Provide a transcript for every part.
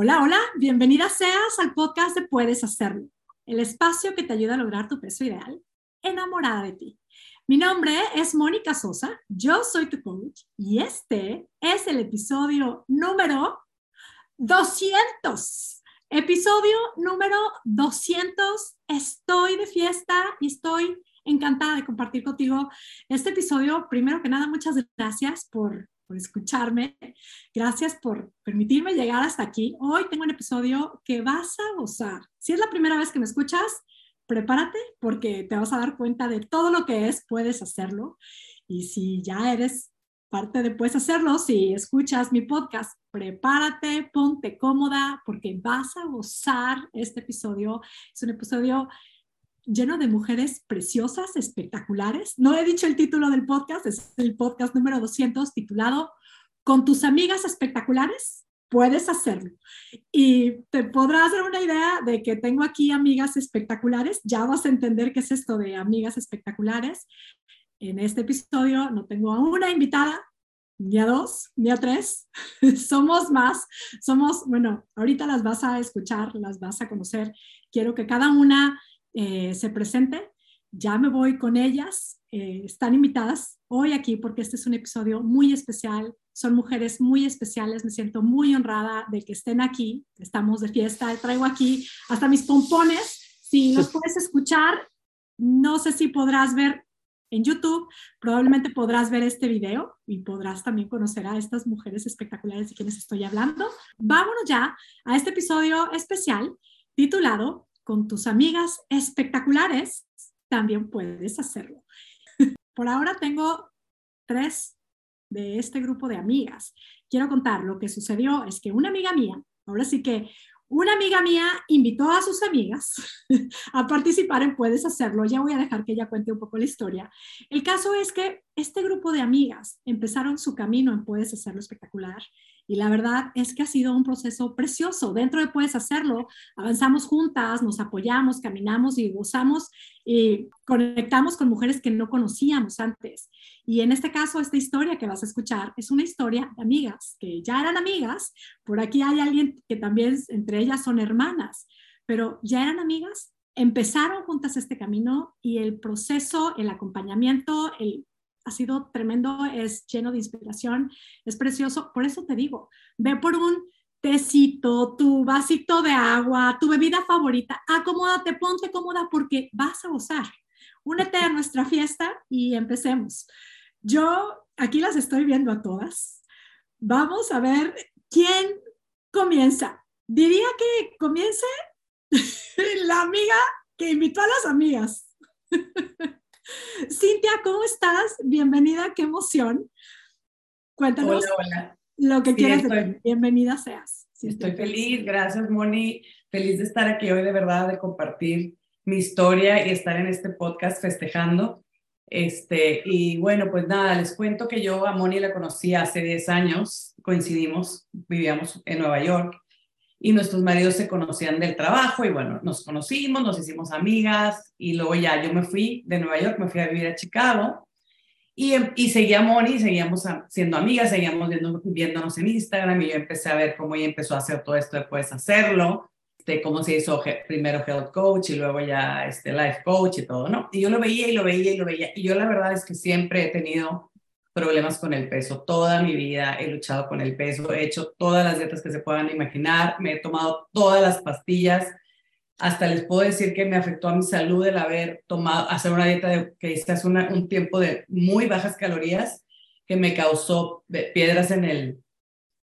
Hola, hola, bienvenida seas al podcast de Puedes Hacerlo, el espacio que te ayuda a lograr tu peso ideal, enamorada de ti. Mi nombre es Mónica Sosa, yo soy tu coach y este es el episodio número 200. Episodio número 200. Estoy de fiesta y estoy encantada de compartir contigo este episodio. Primero que nada, muchas gracias por por escucharme. Gracias por permitirme llegar hasta aquí. Hoy tengo un episodio que vas a gozar. Si es la primera vez que me escuchas, prepárate porque te vas a dar cuenta de todo lo que es, puedes hacerlo. Y si ya eres parte de puedes hacerlo, si escuchas mi podcast, prepárate, ponte cómoda porque vas a gozar este episodio. Es un episodio lleno de mujeres preciosas, espectaculares. No he dicho el título del podcast, es el podcast número 200 titulado Con tus amigas espectaculares, puedes hacerlo. Y te podrás dar una idea de que tengo aquí amigas espectaculares. Ya vas a entender qué es esto de amigas espectaculares. En este episodio no tengo a una invitada, ni a dos, ni a tres. somos más. Somos, bueno, ahorita las vas a escuchar, las vas a conocer. Quiero que cada una eh, se presente. Ya me voy con ellas. Eh, están invitadas hoy aquí porque este es un episodio muy especial. Son mujeres muy especiales. Me siento muy honrada de que estén aquí. Estamos de fiesta. Traigo aquí hasta mis pompones. Si los puedes escuchar, no sé si podrás ver en YouTube, probablemente podrás ver este video y podrás también conocer a estas mujeres espectaculares de quienes estoy hablando. Vámonos ya a este episodio especial titulado con tus amigas espectaculares, también puedes hacerlo. Por ahora tengo tres de este grupo de amigas. Quiero contar lo que sucedió es que una amiga mía, ahora sí que una amiga mía invitó a sus amigas a participar en Puedes Hacerlo. Ya voy a dejar que ella cuente un poco la historia. El caso es que este grupo de amigas empezaron su camino en Puedes Hacerlo Espectacular y la verdad es que ha sido un proceso precioso. Dentro de Puedes Hacerlo, avanzamos juntas, nos apoyamos, caminamos y gozamos y conectamos con mujeres que no conocíamos antes. Y en este caso, esta historia que vas a escuchar es una historia de amigas, que ya eran amigas. Por aquí hay alguien que también entre ellas son hermanas, pero ya eran amigas empezaron juntas este camino y el proceso, el acompañamiento, el ha sido tremendo, es lleno de inspiración, es precioso. Por eso te digo, ve por un tecito, tu vasito de agua, tu bebida favorita, acomódate, ponte cómoda porque vas a gozar. Únete a nuestra fiesta y empecemos. Yo aquí las estoy viendo a todas. Vamos a ver quién comienza. Diría que comience la amiga que invitó a las amigas. Cintia, ¿cómo estás? Bienvenida, qué emoción. Cuéntanos lo que quieras Bienvenida seas. estoy feliz, gracias Moni, feliz de estar aquí hoy de verdad, de compartir mi historia y estar en este podcast festejando. Este, y bueno, pues nada, les cuento que yo a Moni la conocí hace 10 años, coincidimos, vivíamos en Nueva York y nuestros maridos se conocían del trabajo y bueno, nos conocimos, nos hicimos amigas y luego ya yo me fui de Nueva York, me fui a vivir a Chicago y, y seguía Moni, seguíamos siendo amigas, seguíamos viendo, viéndonos en Instagram y yo empecé a ver cómo ella empezó a hacer todo esto de puedes hacerlo, de cómo se hizo primero health coach y luego ya este life coach y todo, ¿no? Y yo lo veía y lo veía y lo veía y yo la verdad es que siempre he tenido problemas con el peso. Toda mi vida he luchado con el peso, he hecho todas las dietas que se puedan imaginar, me he tomado todas las pastillas. Hasta les puedo decir que me afectó a mi salud el haber tomado, hacer una dieta de, que es un tiempo de muy bajas calorías que me causó piedras en, el,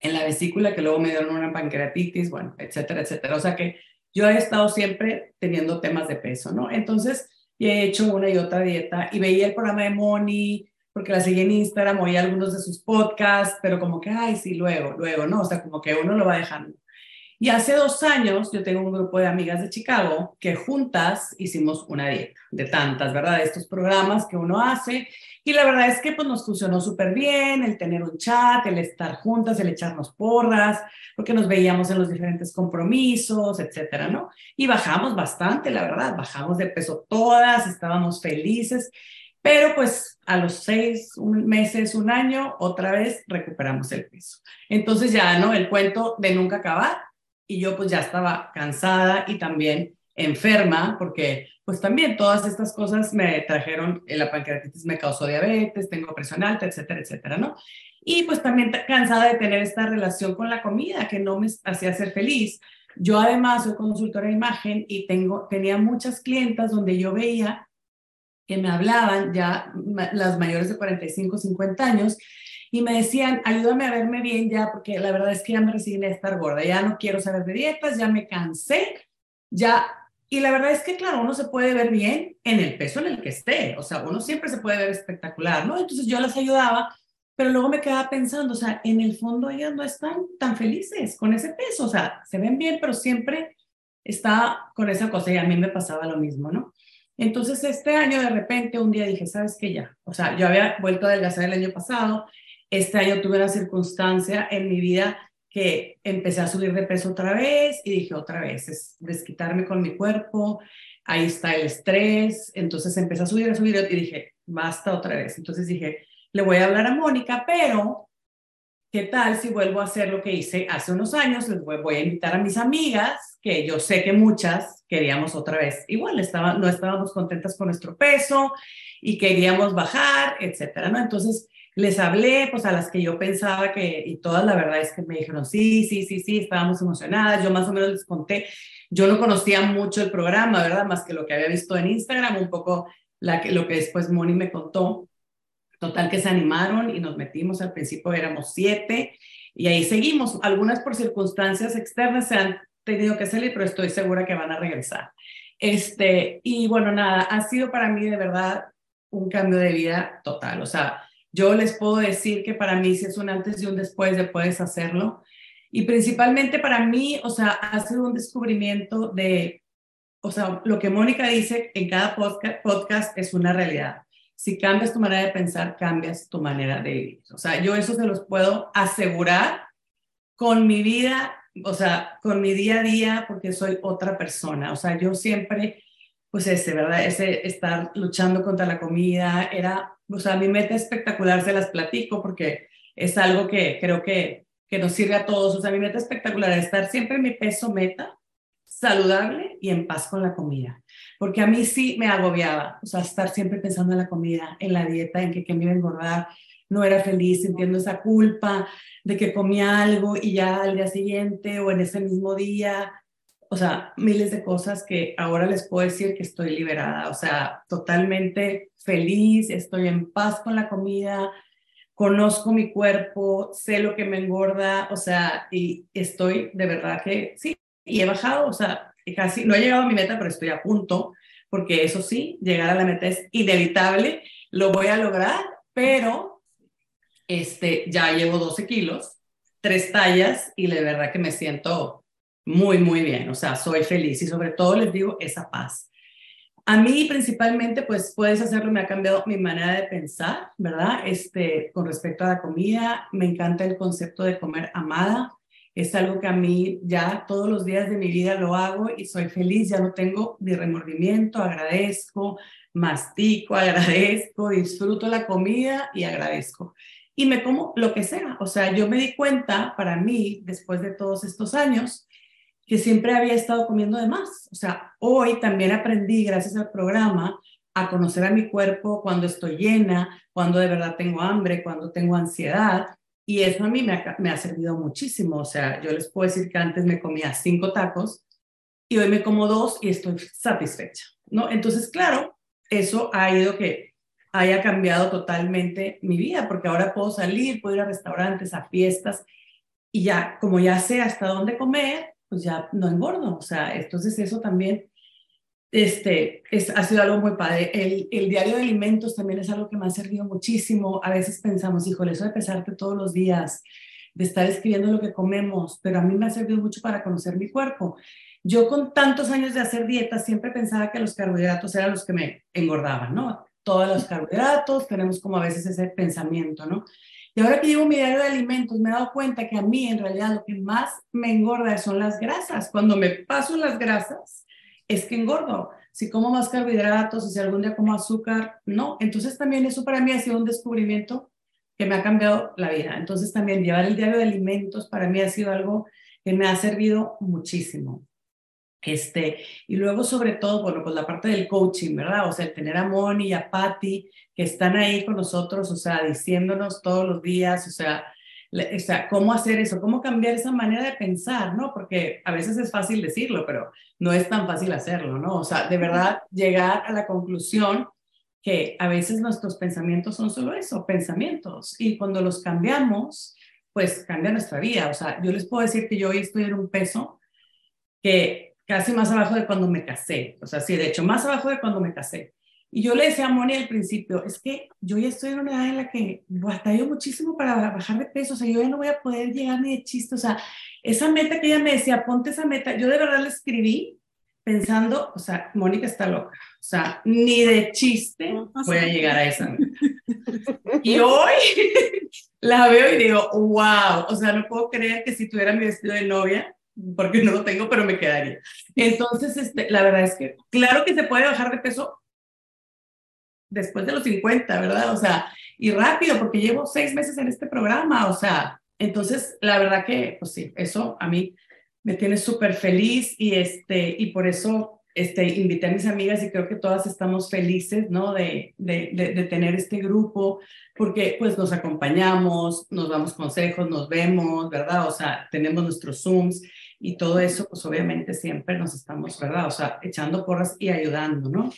en la vesícula, que luego me dieron una pancreatitis, bueno, etcétera, etcétera. O sea que yo he estado siempre teniendo temas de peso, ¿no? Entonces, he hecho una y otra dieta y veía el programa de Moni, porque la seguí en Instagram, oí algunos de sus podcasts, pero como que, ay, sí, luego, luego, ¿no? O sea, como que uno lo va dejando. Y hace dos años yo tengo un grupo de amigas de Chicago que juntas hicimos una dieta de tantas, ¿verdad? De estos programas que uno hace. Y la verdad es que pues nos funcionó súper bien el tener un chat, el estar juntas, el echarnos porras, porque nos veíamos en los diferentes compromisos, etcétera, ¿no? Y bajamos bastante, la verdad, bajamos de peso todas, estábamos felices. Pero pues a los seis meses, un año, otra vez recuperamos el peso. Entonces ya, ¿no? El cuento de nunca acabar. y yo pues ya estaba cansada y también enferma porque pues también todas estas cosas me trajeron, la pancreatitis me causó diabetes, tengo presión alta, etcétera, etcétera, ¿no? Y pues también cansada de tener esta relación con la comida que no me hacía ser feliz. Yo además soy consultora de imagen y tengo, tenía muchas clientas donde yo veía me hablaban ya las mayores de 45, 50 años y me decían, ayúdame a verme bien ya, porque la verdad es que ya me resigné a estar gorda, ya no quiero saber de dietas, ya me cansé, ya y la verdad es que, claro, uno se puede ver bien en el peso en el que esté, o sea, uno siempre se puede ver espectacular, ¿no? Entonces yo las ayudaba, pero luego me quedaba pensando, o sea, en el fondo ellas no están tan felices con ese peso, o sea, se ven bien, pero siempre está con esa cosa y a mí me pasaba lo mismo, ¿no? Entonces este año de repente un día dije, ¿sabes qué ya? O sea, yo había vuelto a adelgazar el año pasado, este año tuve una circunstancia en mi vida que empecé a subir de peso otra vez y dije otra vez, es desquitarme con mi cuerpo, ahí está el estrés, entonces empecé a subir, a subir y dije, basta otra vez. Entonces dije, le voy a hablar a Mónica, pero ¿qué tal si vuelvo a hacer lo que hice hace unos años? Les voy, a invitar a mis amigas, que yo sé que muchas queríamos otra vez, igual estaba, no estábamos contentas con nuestro peso y queríamos bajar, etcétera, ¿no? Entonces les hablé, pues a las que yo pensaba que, y todas la verdad es que me dijeron, sí, sí, sí, sí, estábamos emocionadas, yo más o menos les conté, yo no conocía mucho el programa, ¿verdad? Más que lo que había visto en Instagram, un poco la, lo que después Moni me contó. Total que se animaron y nos metimos, al principio éramos siete y ahí seguimos. Algunas por circunstancias externas se han tenido que salir, pero estoy segura que van a regresar. Este, y bueno, nada, ha sido para mí de verdad un cambio de vida total. O sea, yo les puedo decir que para mí si es un antes y un después de puedes hacerlo. Y principalmente para mí, o sea, ha sido un descubrimiento de, o sea, lo que Mónica dice en cada podcast, es una realidad. Si cambias tu manera de pensar, cambias tu manera de vivir. O sea, yo eso se los puedo asegurar con mi vida, o sea, con mi día a día, porque soy otra persona. O sea, yo siempre, pues ese, ¿verdad? Ese estar luchando contra la comida, era o sea, mi meta espectacular se las platico porque es algo que creo que, que nos sirve a todos. O sea, mi meta espectacular es estar siempre en mi peso meta, saludable y en paz con la comida. Porque a mí sí me agobiaba, o sea, estar siempre pensando en la comida, en la dieta, en que, que me iba a engordar, no era feliz, sintiendo esa culpa de que comía algo y ya al día siguiente o en ese mismo día. O sea, miles de cosas que ahora les puedo decir que estoy liberada, o sea, totalmente feliz, estoy en paz con la comida, conozco mi cuerpo, sé lo que me engorda, o sea, y estoy de verdad que sí, y he bajado, o sea, casi no he llegado a mi meta, pero estoy a punto, porque eso sí, llegar a la meta es inevitable, lo voy a lograr, pero este, ya llevo 12 kilos, tres tallas, y de verdad que me siento muy, muy bien, o sea, soy feliz y sobre todo les digo esa paz. A mí principalmente, pues puedes hacerlo, me ha cambiado mi manera de pensar, ¿verdad? Este, con respecto a la comida, me encanta el concepto de comer amada. Es algo que a mí ya todos los días de mi vida lo hago y soy feliz, ya no tengo ni remordimiento, agradezco, mastico, agradezco, disfruto la comida y agradezco. Y me como lo que sea. O sea, yo me di cuenta para mí, después de todos estos años, que siempre había estado comiendo de más. O sea, hoy también aprendí, gracias al programa, a conocer a mi cuerpo cuando estoy llena, cuando de verdad tengo hambre, cuando tengo ansiedad. Y eso a mí me ha, me ha servido muchísimo. O sea, yo les puedo decir que antes me comía cinco tacos y hoy me como dos y estoy satisfecha, ¿no? Entonces, claro, eso ha ido que haya cambiado totalmente mi vida, porque ahora puedo salir, puedo ir a restaurantes, a fiestas, y ya, como ya sé hasta dónde comer, pues ya no engordo. O sea, entonces eso también este, es, ha sido algo muy padre. El, el, diario de alimentos también es algo que me ha servido muchísimo. A veces pensamos, híjole, eso de pesarte todos los días, de estar escribiendo lo que comemos, pero a mí me ha servido mucho para conocer mi cuerpo. Yo con tantos años de hacer dieta siempre pensaba que los carbohidratos eran los que me engordaban, ¿no? Todos los carbohidratos, tenemos como a veces ese pensamiento, ¿no? Y ahora que llevo mi diario de alimentos, me he dado cuenta que a mí en realidad lo que más me engorda son las grasas. Cuando me paso las grasas, es que engordo. Si como más carbohidratos, si algún día como azúcar, no. Entonces también eso para mí ha sido un descubrimiento que me ha cambiado la vida. Entonces también llevar el diario de alimentos para mí ha sido algo que me ha servido muchísimo. Este, y luego, sobre todo, bueno, pues la parte del coaching, ¿verdad? O sea, el tener a Moni y a Patty que están ahí con nosotros, o sea, diciéndonos todos los días, o sea, o sea, cómo hacer eso, cómo cambiar esa manera de pensar, ¿no? Porque a veces es fácil decirlo, pero no es tan fácil hacerlo, ¿no? O sea, de verdad llegar a la conclusión que a veces nuestros pensamientos son solo eso, pensamientos, y cuando los cambiamos, pues cambia nuestra vida. O sea, yo les puedo decir que yo hoy estoy en un peso que casi más abajo de cuando me casé. O sea, sí, de hecho, más abajo de cuando me casé. Y yo le decía a Moni al principio, es que yo ya estoy en una edad en la que batallo muchísimo para bajar de peso, o sea, yo ya no voy a poder llegar ni de chiste, o sea, esa meta que ella me decía, ponte esa meta, yo de verdad la escribí pensando, o sea, Mónica está loca, o sea, ni de chiste voy a llegar a esa meta. Y hoy la veo y digo, wow, o sea, no puedo creer que si tuviera mi vestido de novia, porque no lo tengo, pero me quedaría. Entonces, este, la verdad es que, claro que se puede bajar de peso después de los 50, ¿verdad? O sea, y rápido, porque llevo seis meses en este programa, o sea, entonces, la verdad que, pues sí, eso a mí me tiene súper feliz y, este, y por eso este, invité a mis amigas y creo que todas estamos felices, ¿no? De, de, de, tener este grupo, porque pues nos acompañamos, nos damos consejos, nos vemos, ¿verdad? O sea, tenemos nuestros Zooms y todo eso, pues obviamente siempre nos estamos, ¿verdad? O sea, echando porras y ayudando, ¿no?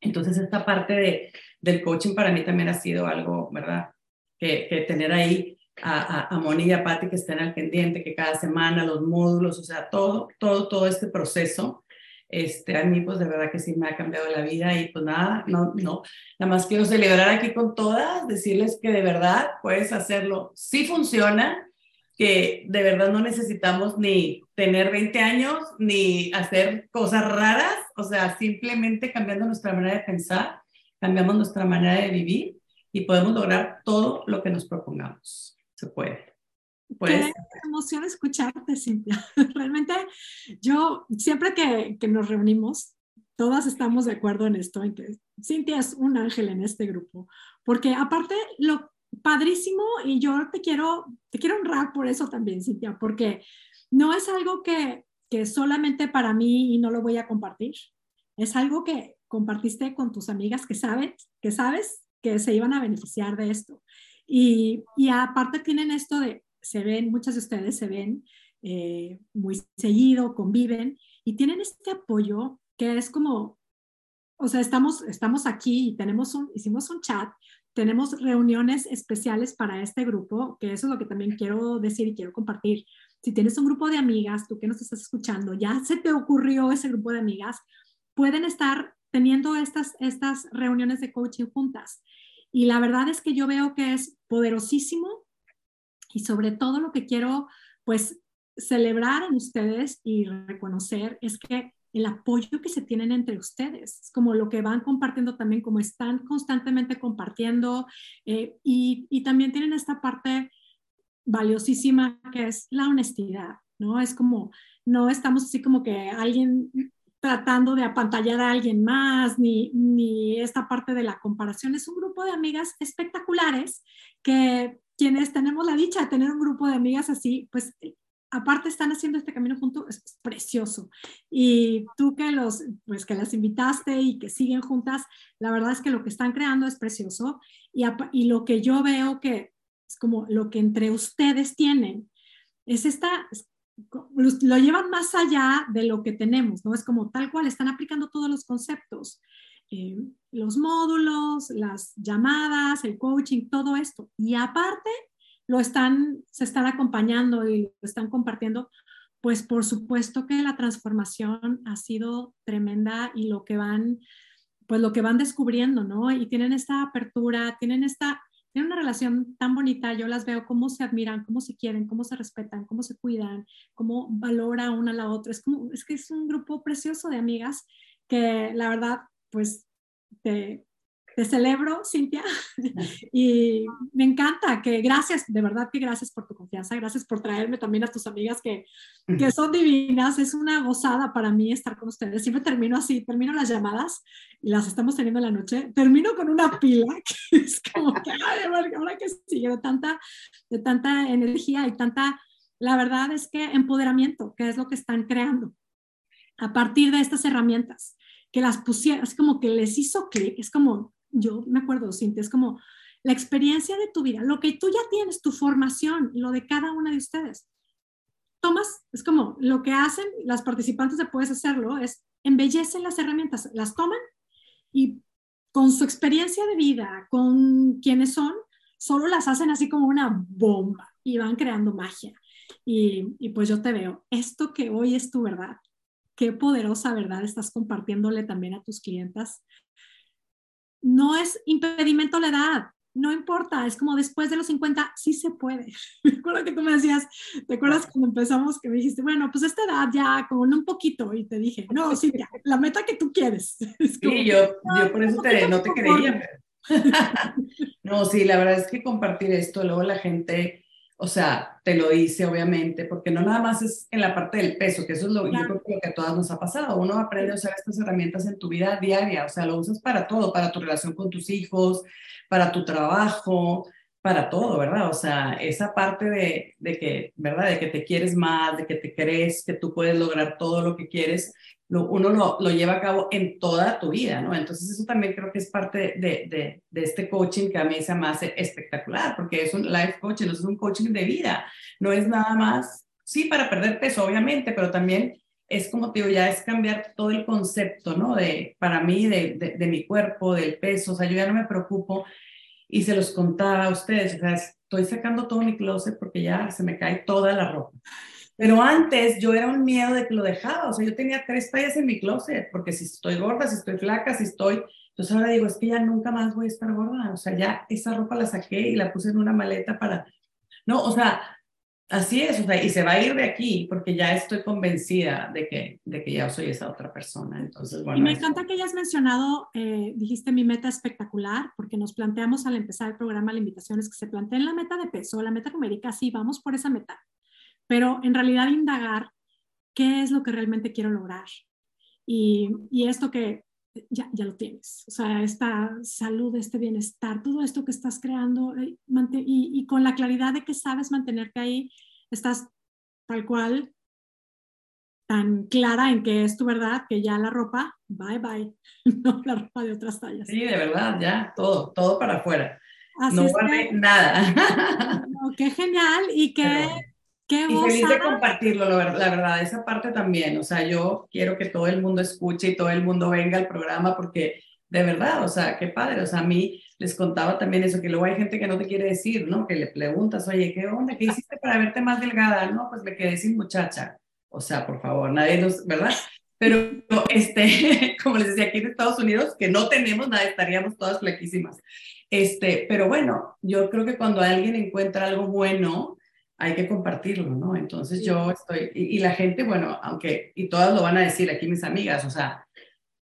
Entonces, esta parte de, del coaching para mí también ha sido algo, ¿verdad? Que, que tener ahí a, a, a Moni y a Patti que estén al pendiente, que cada semana los módulos, o sea, todo, todo, todo este proceso, este, a mí pues de verdad que sí me ha cambiado la vida y pues nada, no, no, nada más quiero celebrar aquí con todas, decirles que de verdad puedes hacerlo, sí funciona, que de verdad no necesitamos ni tener 20 años ni hacer cosas raras, o sea, simplemente cambiando nuestra manera de pensar, cambiamos nuestra manera de vivir y podemos lograr todo lo que nos propongamos. Se puede. Pues, Qué emoción escucharte, Cintia. Realmente yo, siempre que, que nos reunimos, todas estamos de acuerdo en esto, en que Cintia es un ángel en este grupo, porque aparte lo padrísimo y yo te quiero, te quiero honrar por eso también, Cintia, porque no es algo que, que solamente para mí y no lo voy a compartir. Es algo que compartiste con tus amigas que sabes, que sabes que se iban a beneficiar de esto. Y, y aparte tienen esto de, se ven, muchas de ustedes se ven eh, muy seguido, conviven y tienen este apoyo que es como, o sea, estamos, estamos aquí y tenemos un, hicimos un chat tenemos reuniones especiales para este grupo, que eso es lo que también quiero decir y quiero compartir. Si tienes un grupo de amigas, tú que nos estás escuchando, ya se te ocurrió ese grupo de amigas, pueden estar teniendo estas, estas reuniones de coaching juntas. Y la verdad es que yo veo que es poderosísimo y sobre todo lo que quiero pues celebrar en ustedes y reconocer es que el apoyo que se tienen entre ustedes, es como lo que van compartiendo también, como están constantemente compartiendo eh, y, y, también tienen esta parte valiosísima que es la honestidad, ¿no? Es como, no estamos así como que alguien tratando de apantallar a alguien más, ni, ni esta parte de la comparación. Es un grupo de amigas espectaculares que quienes tenemos la dicha de tener un grupo de amigas así, pues aparte están haciendo este camino juntos, es, precioso. Y tú que los, pues que las invitaste y que siguen juntas, la verdad es que lo que están creando es precioso. Y, y lo que yo veo que es como lo que entre ustedes tienen, es esta, lo llevan más allá de lo que tenemos, ¿no? Es como tal cual, están aplicando todos los conceptos. Eh, los módulos, las llamadas, el coaching, todo esto. Y aparte, lo están, se están acompañando y lo están compartiendo, pues por supuesto que la transformación ha sido tremenda y lo que van, pues lo que van descubriendo, ¿no? Y tienen esta apertura, tienen esta, tienen una relación tan bonita, yo las veo cómo se admiran, cómo se quieren, cómo se respetan, cómo se cuidan, cómo valora una a la otra. Es como, es que es un grupo precioso de amigas que la verdad, pues te, te celebro, Cintia, y me encanta que gracias, de verdad que gracias por tu confianza, gracias por traerme también a tus amigas que, que son divinas, es una gozada para mí estar con ustedes. Siempre termino así, termino las llamadas y las estamos teniendo en la noche, termino con una pila que es como que, ay, ahora que sigue, de tanta, de tanta energía y tanta la verdad es que empoderamiento, que es lo que están creando. A partir de estas herramientas, que las pusieron, es como que les hizo clic, es como, yo me acuerdo, Cintia, es como la experiencia de tu vida, lo que tú ya tienes, tu formación, lo de cada una de ustedes. Tomas, es como lo que hacen las participantes de Puedes Hacerlo, es embellecen las herramientas, las toman y con su experiencia de vida, con quienes son, solo las hacen así como una bomba y van creando magia. Y, pues yo te veo, esto que hoy es tu verdad, qué poderosa verdad estás compartiéndole también a tus clientas. No es impedimento la edad, no importa, es como después de los 50, sí se puede. Me acuerdo que tú me decías, ¿te acuerdas cuando empezamos que me dijiste, bueno, pues esta edad ya, con un poquito, y te dije, no, sí, ya, la meta que tú quieres. sí, yo, yo por eso te, no te creía. no, sí, la verdad es que compartir esto, luego la gente o sea, te lo dice obviamente, porque no nada más es en la parte del peso, que eso es lo, yo creo que, lo que a todas nos ha pasado. Uno aprende a usar estas herramientas en tu vida diaria, o sea, lo usas para todo, para tu relación con tus hijos, para tu trabajo, para todo, ¿verdad? O sea, esa parte de, de que, ¿verdad? De que te quieres más, de que te crees que tú puedes lograr todo lo que quieres, uno lo, lo, lleva a cabo en toda tu vida, ¿no? Entonces eso también creo que es parte de, de, de, este coaching que a mí se me hace espectacular, porque es un life coaching, es un coaching de vida, no es nada más, sí, para perder peso, obviamente, pero también es como te digo, ya es cambiar todo el concepto, ¿no? De, para mí, de, de mi cuerpo, del peso, o sea, yo ya no me preocupo y se los contaba a ustedes, o sea, estoy sacando todo mi closet porque ya se me cae toda la ropa. Pero antes yo era un miedo de que lo dejaba, o sea, yo tenía tres tallas en mi closet, porque si estoy gorda, si estoy flaca, si estoy... Entonces ahora digo, es que ya nunca más voy a estar gorda, o sea, ya esa ropa la saqué y la puse en una maleta para... No, o sea, así es, o sea, y se va a ir de aquí porque ya estoy convencida de que, de que ya soy esa otra persona. Entonces, bueno. Y me encanta que hayas mencionado, eh, dijiste mi meta espectacular, porque nos planteamos al empezar el programa la invitación es que se planteen la meta de peso, la meta numérica, sí, vamos por esa meta pero en realidad indagar qué es lo que realmente quiero lograr. Y, y esto que ya, ya, lo tienes, o sea, esta salud, este bienestar, todo esto que estás creando eh, y, y, con la claridad de que sabes mantenerte ahí, estás tal cual, tan clara en que es tu verdad, que ya la ropa, bye bye, no la ropa de otras tallas. Sí, de verdad, ya, todo, todo para afuera. no vale nada. qué genial y qué y feliz de compartirlo, la verdad, esa parte también. O sea, yo quiero que todo el mundo escuche y todo el mundo venga al programa porque de verdad, o sea, qué padre. O sea, a mí les contaba también eso, que luego hay gente que no te quiere decir, ¿no? Que le preguntas, oye, ¿qué onda? ¿Qué hiciste para verte más delgada? No, pues me quedé sin muchacha. O sea, por favor, nadie nos, ¿verdad? Pero, este, como les decía, aquí en Estados Unidos, que no tenemos nada, estaríamos todas flaquísimas. Este, pero bueno, yo creo que cuando alguien encuentra algo bueno, hay que compartirlo, ¿no? Entonces yo estoy, y, la gente, bueno, aunque, y todas lo van a decir aquí mis amigas, o sea,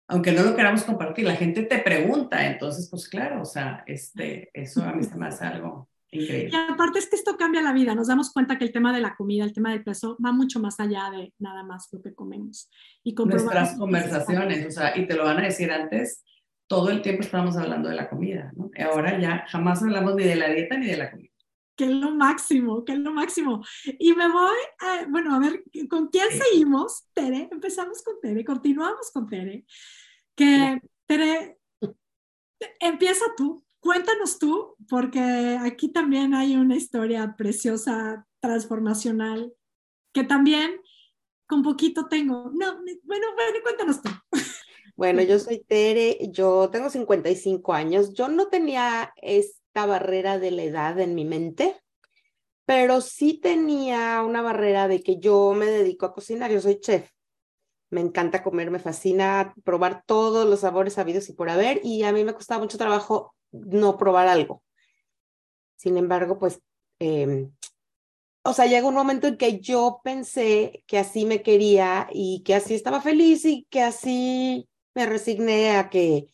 aunque no lo queramos compartir, la gente te pregunta, entonces, pues claro, o sea, este, eso a mí se me hace algo increíble. Y aparte es que esto cambia la vida, nos damos cuenta que el tema de la comida, el tema del peso, va mucho más allá de nada más lo que comemos. Y Nuestras conversaciones, o sea, y te lo van a decir antes, todo el tiempo estábamos hablando de la comida, ¿no? Ahora ya jamás hablamos ni de la dieta ni de la comida que es lo máximo, que es lo máximo. Y me voy, a, bueno, a ver, ¿con quién seguimos? Tere, empezamos con Tere, continuamos con Tere. Que Tere, empieza tú, cuéntanos tú, porque aquí también hay una historia preciosa, transformacional, que también con poquito tengo. No, bueno, bueno, cuéntanos tú. Bueno, yo soy Tere, yo tengo 55 años, yo no tenía esta barrera de la edad en mi mente, pero sí tenía una barrera de que yo me dedico a cocinar, yo soy chef. Me encanta comer, me fascina probar todos los sabores habidos y por haber, y a mí me costaba mucho trabajo no probar algo. Sin embargo, pues, eh, o sea, llega un momento en que yo pensé que así me quería y que así estaba feliz y que así me resigné a que,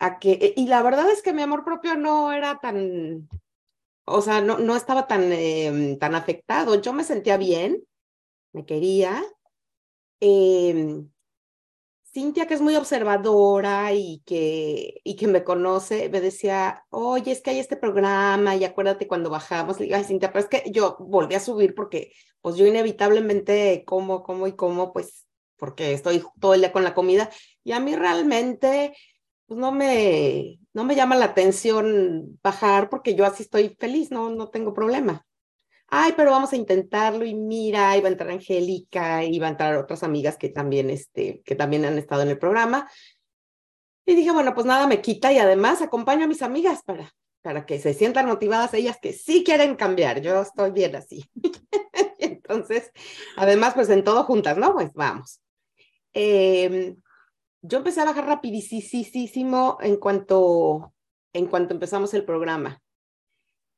a que, y la verdad es que mi amor propio no era tan, o sea, no, no estaba tan, em, tan afectado. Yo me sentía bien, me quería. Em, Cintia, que es muy observadora y que, y que me conoce, me decía, oye, es que hay este programa y acuérdate cuando bajamos. Le digo, ay, Cintia, pero es que yo volví a subir porque pues yo inevitablemente como, como y como, pues porque estoy todo el día con la comida y a mí realmente pues no me, no me llama la atención bajar porque yo así estoy feliz, no, no tengo problema ay, pero vamos a intentarlo y mira, iba a entrar Angélica, iba a entrar otras amigas que también, este, que también han estado en el programa. Y dije, bueno, pues nada me quita y además acompaño a mis amigas para, para que se sientan motivadas ellas que sí quieren cambiar. Yo estoy bien así. Entonces, además, pues en todo juntas, ¿no? Pues vamos. Em, yo empecé a bajar rapidísimo en cuanto, en cuanto empezamos el programa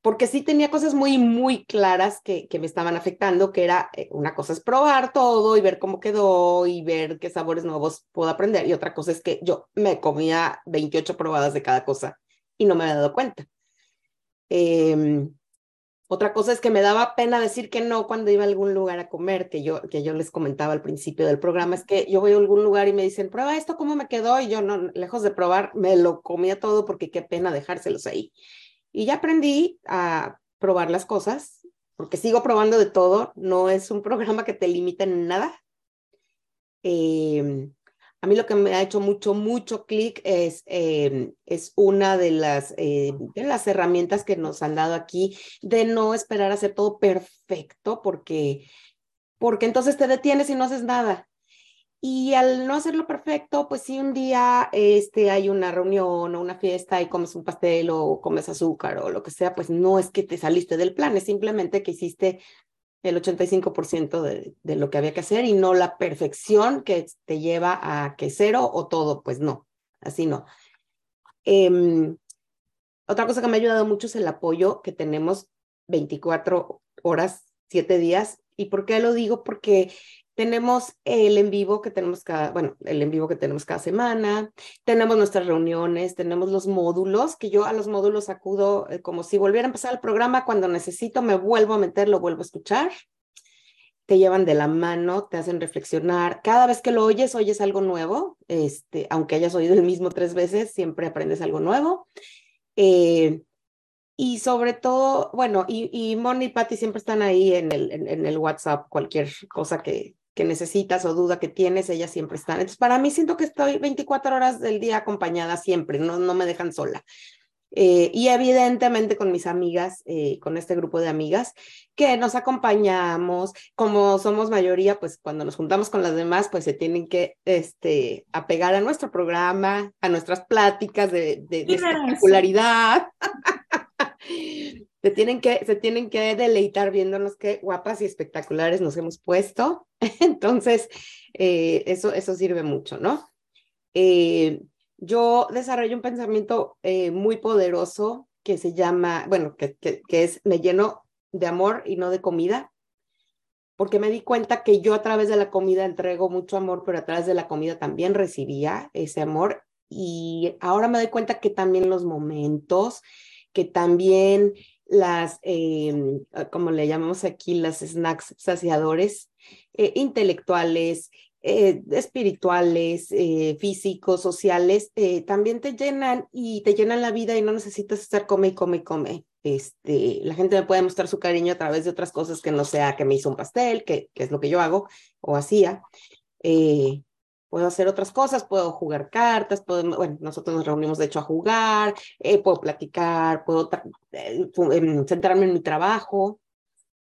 porque sí tenía cosas muy, muy claras que, que me estaban afectando, que era, eh, una cosa es probar todo y ver cómo quedó y ver qué sabores nuevos puedo aprender, y otra cosa es que yo me comía 28 probadas de cada cosa y no me había dado cuenta. Em, otra cosa es que me daba pena decir que no cuando iba a algún lugar a comer, que yo, que yo les comentaba al principio del programa, es que yo voy a algún lugar y me dicen, prueba esto, ¿cómo me quedó? Y yo, no, lejos de probar, me lo comía todo porque qué pena dejárselos ahí. Y ya aprendí a probar las cosas, porque sigo probando de todo, no es un programa que te limita en nada. Em, a mí lo que me ha hecho mucho, mucho clic es, em, es una de las, eh, de las herramientas que nos han dado aquí de no esperar a hacer todo perfecto, porque, porque entonces te detienes y no haces nada. Y al no hacerlo perfecto, pues si un día este, hay una reunión o una fiesta y comes un pastel o comes azúcar o lo que sea, pues no es que te saliste del plan, es simplemente que hiciste el 85% de, de lo que había que hacer y no la perfección que te lleva a que cero o todo, pues no, así no. Em, otra cosa que me ha ayudado mucho es el apoyo que tenemos 24 horas, 7 días. ¿Y por qué lo digo? Porque tenemos el en vivo que tenemos cada, bueno, el en vivo que tenemos cada semana, tenemos nuestras reuniones, tenemos los módulos, que yo a los módulos acudo eh, como si volviera a empezar el programa, cuando necesito me vuelvo a meter, lo vuelvo a escuchar, te llevan de la mano, te hacen reflexionar, cada vez que lo oyes, oyes algo nuevo, este, aunque hayas oído el mismo tres veces, siempre aprendes algo nuevo. Eh, y sobre todo, bueno, y, y Moni y Patty siempre están ahí en el, en el WhatsApp, cualquier cosa que, que necesitas o duda que tienes, ellas siempre están. Entonces, para mí siento que estoy 24 horas del día acompañada siempre, no, no me dejan sola. Eh, y evidentemente con mis amigas, eh, con este grupo de amigas, que nos acompañamos, como somos mayoría, pues cuando nos juntamos con las demás, pues se tienen que este, apegar a nuestro programa, a nuestras pláticas de, de, de espectacularidad. se tienen que, se tienen que deleitar viéndonos qué guapas y espectaculares nos hemos puesto. Entonces, eh, eso, eso sirve mucho, ¿no? Eh, yo desarrollo un pensamiento eh, muy poderoso que se llama, bueno, que, que, que es me lleno de amor y no de comida, porque me di cuenta que yo a través de la comida entrego mucho amor, pero a través de la comida también recibía ese amor. Y ahora me doy cuenta que también los momentos, que también las, eh, como le llamamos aquí, las snacks saciadores, eh, intelectuales, eh, espirituales, eh, físicos, sociales, también te llenan y te llenan la vida y no necesitas estar come y come y come. Este, la gente me puede mostrar su cariño a través de otras cosas que no sea que me hizo un pastel, que, que es lo que yo hago o hacía. Puedo hacer otras cosas, puedo jugar cartas, puedo, bueno, nosotros nos reunimos de hecho a jugar, eh, puedo platicar, puedo eh, em, centrarme en mi trabajo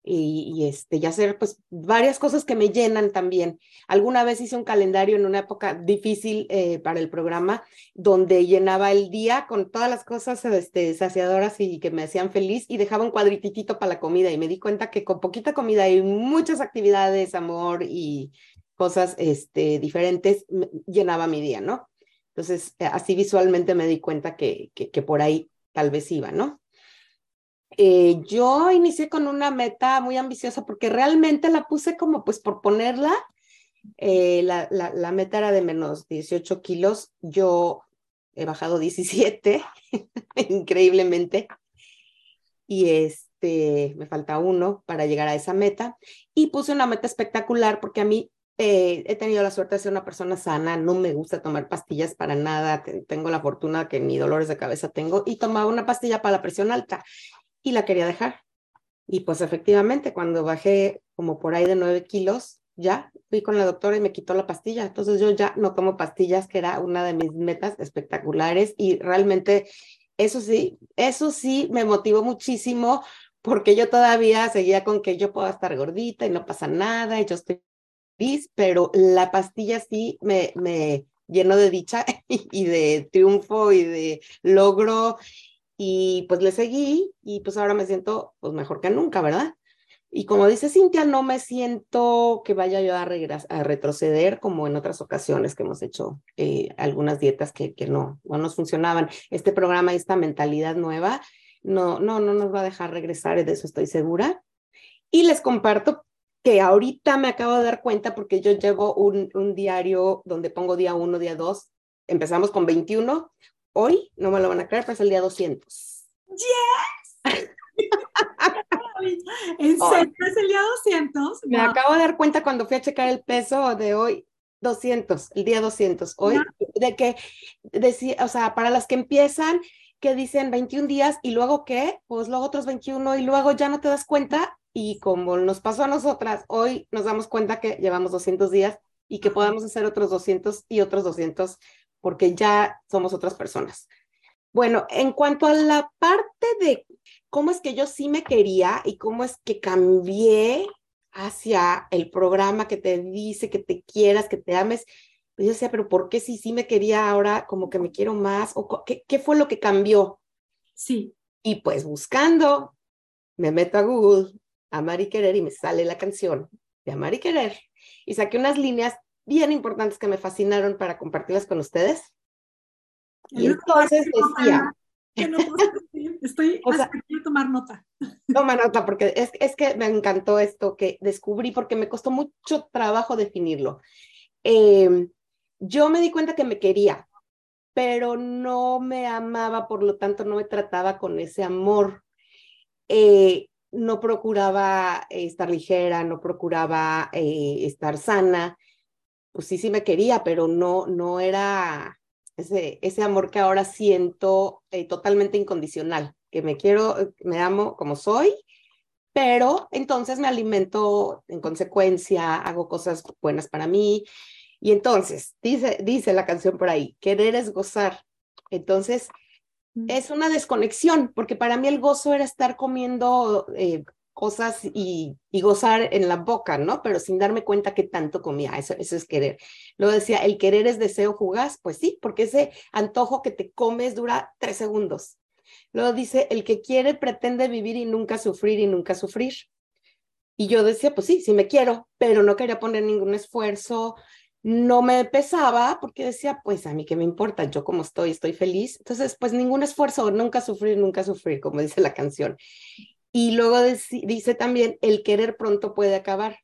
y, y, este, y hacer pues varias cosas que me llenan también. Alguna vez hice un calendario en una época difícil eh, para el programa donde llenaba el día con todas las cosas este, saciadoras y que me hacían feliz y dejaba un cuadrititito para la comida y me di cuenta que con poquita comida hay muchas actividades, amor y cosas este, diferentes, llenaba mi día, ¿no? Entonces, eh, así visualmente me di cuenta que, que, por ahí tal vez iba, ¿no? Eh, yo inicié con una meta muy ambiciosa porque realmente la puse como pues por ponerla. Eh, la, la, la, meta era de menos 18 kilos. Yo he bajado 17, increíblemente. Y este, me falta uno para llegar a esa meta. Y puse una meta espectacular porque a mí eh, he tenido la suerte de ser una persona sana, no me gusta tomar pastillas para nada, tengo la fortuna que ni dolores de cabeza tengo y tomaba una pastilla para la presión alta y la quería dejar. Y pues efectivamente, cuando bajé como por ahí de nueve kilos, ya fui con la doctora y me quitó la pastilla. Entonces yo ya no tomo pastillas, que era una de mis metas espectaculares y realmente eso sí, eso sí me motivó muchísimo porque yo todavía seguía con que yo puedo estar gordita y no pasa nada y yo estoy feliz, pero la pastilla sí me, me llenó de dicha y de triunfo y de logro y pues le seguí y pues ahora me siento pues mejor que nunca, ¿verdad? Y como dice Cintia, no me siento que vaya yo a, a retroceder como en otras ocasiones que hemos hecho eh, algunas dietas que, que no, no nos funcionaban. Este programa, esta mentalidad nueva, no, no, no nos va a dejar regresar, de eso estoy segura. Y les comparto que ahorita me acabo de dar cuenta porque yo llevo un, un diario donde pongo día uno, día dos, empezamos con 21, hoy, no me lo van a creer, pero es el día 200. ¡Yes! ¿En serio es el día 200? Me acabo de dar cuenta cuando fui a checar el peso de hoy, 200, el día 200. Hoy, de que, decía, o sea, para las que empiezan, que dicen 21 días y luego qué, pues luego otros 21 y luego ya no te das cuenta y como nos pasó a nosotras, hoy nos damos cuenta que llevamos 200 días y que podemos hacer otros 200 y otros 200 porque ya somos otras personas. Bueno, en cuanto a la parte de cómo es que yo sí me quería y cómo es que cambié hacia el programa que te dice que te quieras, que te ames, pues yo decía, pero ¿por qué si sí me quería ahora como que me quiero más? ¿O qué, qué fue lo que cambió? Sí. Y pues buscando, me meto a Google, Amar y Querer, y me sale la canción de Amar y Querer. Y saqué unas líneas bien importantes que me fascinaron para compartirlas con ustedes. Y entonces decía, Estoy o sea, tomar nota. Toma nota, porque es, es, que me encantó esto que descubrí, porque me costó mucho trabajo definirlo. Em, yo me di cuenta que me quería, pero no me amaba, por lo tanto no me trataba con ese amor. Eh, no procuraba estar ligera, no procuraba eh, estar sana. Pues sí, sí me quería, pero no, no era ese, ese amor que ahora siento eh, totalmente incondicional, que me quiero, eh, me amo como soy, pero entonces me alimento en consecuencia, hago cosas buenas para mí. Y entonces, dice, dice la canción por ahí, querer es gozar. Entonces. Es una desconexión, porque para mí el gozo era estar comiendo eh, cosas y, gozar en la boca, ¿no? Pero sin darme cuenta que tanto comía, eso, eso es querer. Luego decía, el querer es deseo fugaz, pues sí, porque ese antojo que te comes dura tres segundos. Luego dice, el que quiere pretende vivir y nunca sufrir y nunca sufrir. Y yo decía, pues sí, sí me quiero, pero no quería poner ningún esfuerzo, no me pesaba porque decía, pues a mí qué me importa, yo como estoy, estoy feliz. Entonces, pues ningún esfuerzo, nunca sufrir, nunca sufrir, como dice la canción. Y luego dice también, el querer pronto puede acabar.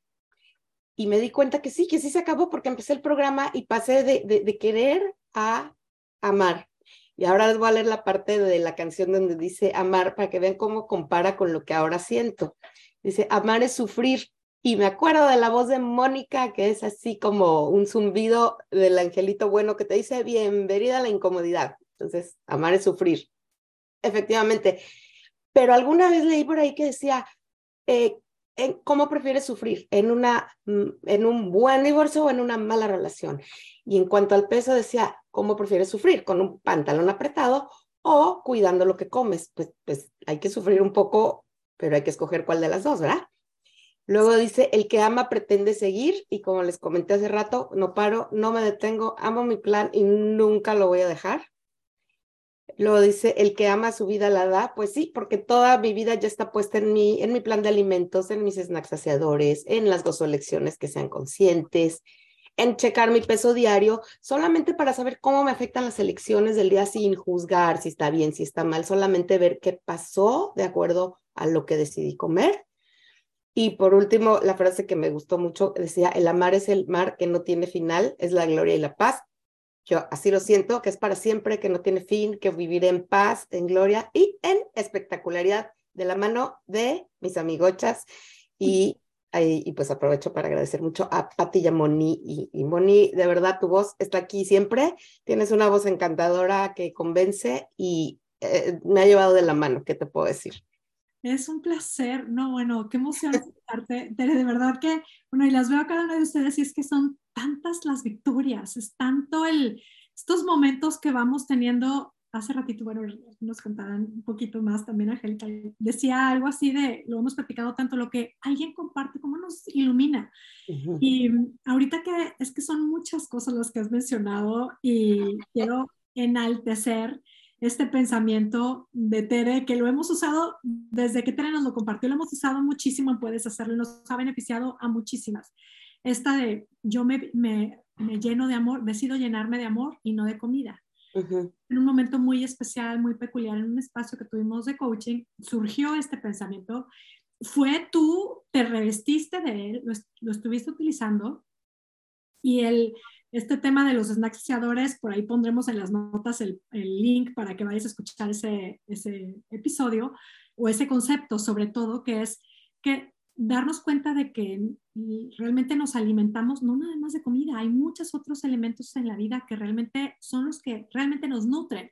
Y me di cuenta que sí, que sí se acabó porque empecé el programa y pasé de, de, querer a amar. Y ahora les voy a leer la parte de la canción donde dice amar para que vean cómo compara con lo que ahora siento. Dice, amar es sufrir. Y me acuerdo de la voz de Mónica, que es así como un zumbido del angelito bueno que te dice, bienvenida a la incomodidad. Entonces, amar es sufrir. Efectivamente, pero alguna vez leí por ahí que decía, eh, ¿cómo prefieres sufrir? ¿En, una, mm, ¿En un buen divorcio o en una mala relación? Y en cuanto al peso decía, ¿cómo prefieres sufrir? ¿Con un pantalón apretado o cuidando lo que comes? Pues, pues hay que sufrir un poco, pero hay que escoger cuál de las dos, ¿verdad? Luego dice, el que ama pretende seguir y como les comenté hace rato, no paro, no me detengo, amo mi plan y nunca lo voy a dejar. Luego dice, el que ama su vida la da, pues sí, porque toda mi vida ya está puesta en mi, en mi plan de alimentos, en mis snacks saciadores, en las gozolecciones que sean conscientes, en checar mi peso diario, solamente para saber cómo me afectan las elecciones del día sin juzgar si está bien, si está mal, solamente ver qué pasó de acuerdo a lo que decidí comer. Y por último, la frase que me gustó mucho decía, el amar es el mar que no tiene final, es la gloria y la paz. Yo así lo siento, que es para siempre, que no tiene fin, que viviré en paz, en gloria y en espectacularidad de la mano de mis amigochas y y pues aprovecho para agradecer mucho a Pati y a Moni. Y, y, Moni, de verdad, tu voz está aquí siempre. Tienes una voz encantadora que convence y eh, me ha llevado de la mano. ¿Qué te puedo decir? Es un placer. No, bueno, qué emoción escucharte. De verdad que, bueno, y las veo a cada una de ustedes y es que son tantas las victorias, es tanto el, estos momentos que vamos teniendo hace ratito, bueno, nos contaban un poquito más también, Angélica, decía algo así de, lo hemos platicado tanto, lo que alguien comparte, cómo nos ilumina. Y ahorita que es que son muchas cosas las que has mencionado y quiero enaltecer este pensamiento de Tere, que lo hemos usado desde que Tere nos lo compartió, lo hemos usado muchísimo Puedes Hacerlo, nos ha beneficiado a muchísimas. Esta de yo me, me, me lleno de amor, decido llenarme de amor y no de comida. En un momento muy especial, muy peculiar, en un espacio que tuvimos de coaching, surgió este pensamiento. Fue tú, te revestiste de él, lo, estuviste utilizando y el, este tema de los snacks saciadores, por ahí pondremos en las notas el, el, link para que vayas a escuchar ese, ese episodio o ese concepto sobre todo, que es que darnos cuenta de que realmente nos alimentamos no nada más de comida, hay muchos otros elementos en la vida que realmente son los que realmente nos nutren.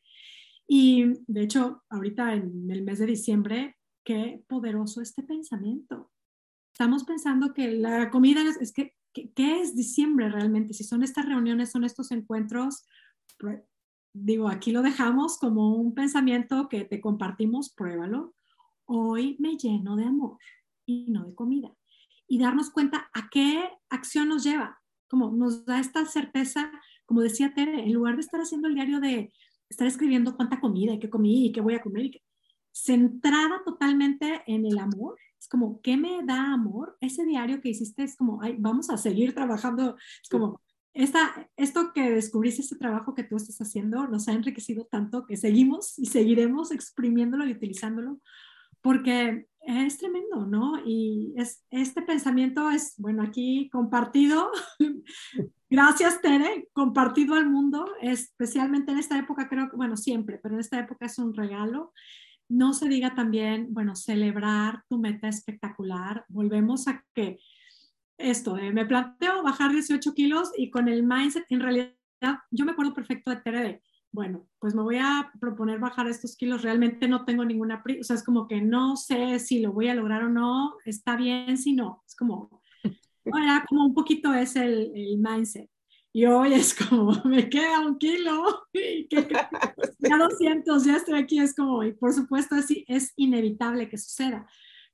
Y de hecho, ahorita en el mes de diciembre, qué poderoso este pensamiento. Estamos pensando que la comida es, que, ¿qué es diciembre realmente? Si son estas reuniones, son estos encuentros, digo, aquí lo dejamos como un pensamiento que te compartimos, pruébalo. Hoy me lleno de amor y no de comida. Y darnos cuenta a qué acción nos lleva, como nos da esta certeza, como decía Tere, en lugar de estar haciendo el diario de estar escribiendo cuánta comida y qué comí y qué voy a comer, y centrada totalmente en el amor, es como, ¿qué me da amor? Ese diario que hiciste es como, Ay, vamos a seguir trabajando, es como, esta, esto que descubriste, este trabajo que tú estás haciendo, nos ha enriquecido tanto que seguimos y seguiremos exprimiéndolo y utilizándolo, porque es tremendo, ¿no? Y es, este pensamiento es, bueno, aquí compartido, gracias Tere, compartido al mundo, especialmente en esta época, creo que, bueno, siempre, pero en esta época es un regalo. No se diga también, bueno, celebrar tu meta espectacular. Volvemos a que esto, eh, me planteo bajar 18 kilos y con el mindset, en realidad, yo me acuerdo perfecto de Tere de, bueno, pues me voy a proponer bajar estos kilos, realmente no tengo ninguna, o sea, es como que no sé si lo voy a lograr o no, está bien si no, es como, ahora como un poquito es el, el mindset. Y hoy es como, me queda un kilo, y que, ya 200, ya estoy aquí, es como, y por supuesto es, es inevitable que suceda,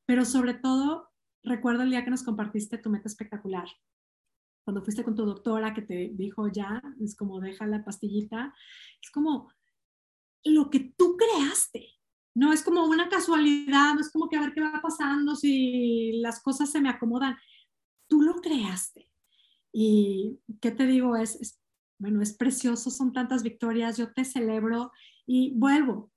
pero sobre todo, recuerdo el día que nos compartiste tu meta espectacular, cuando fuiste con tu doctora que te dijo ya, es como deja la pastillita, es como lo que tú creaste, no es como una casualidad, no es como que a ver qué va pasando si las cosas se me acomodan, tú lo creaste. Y qué te digo, es, bueno, es precioso, son tantas victorias, yo te celebro y vuelvo.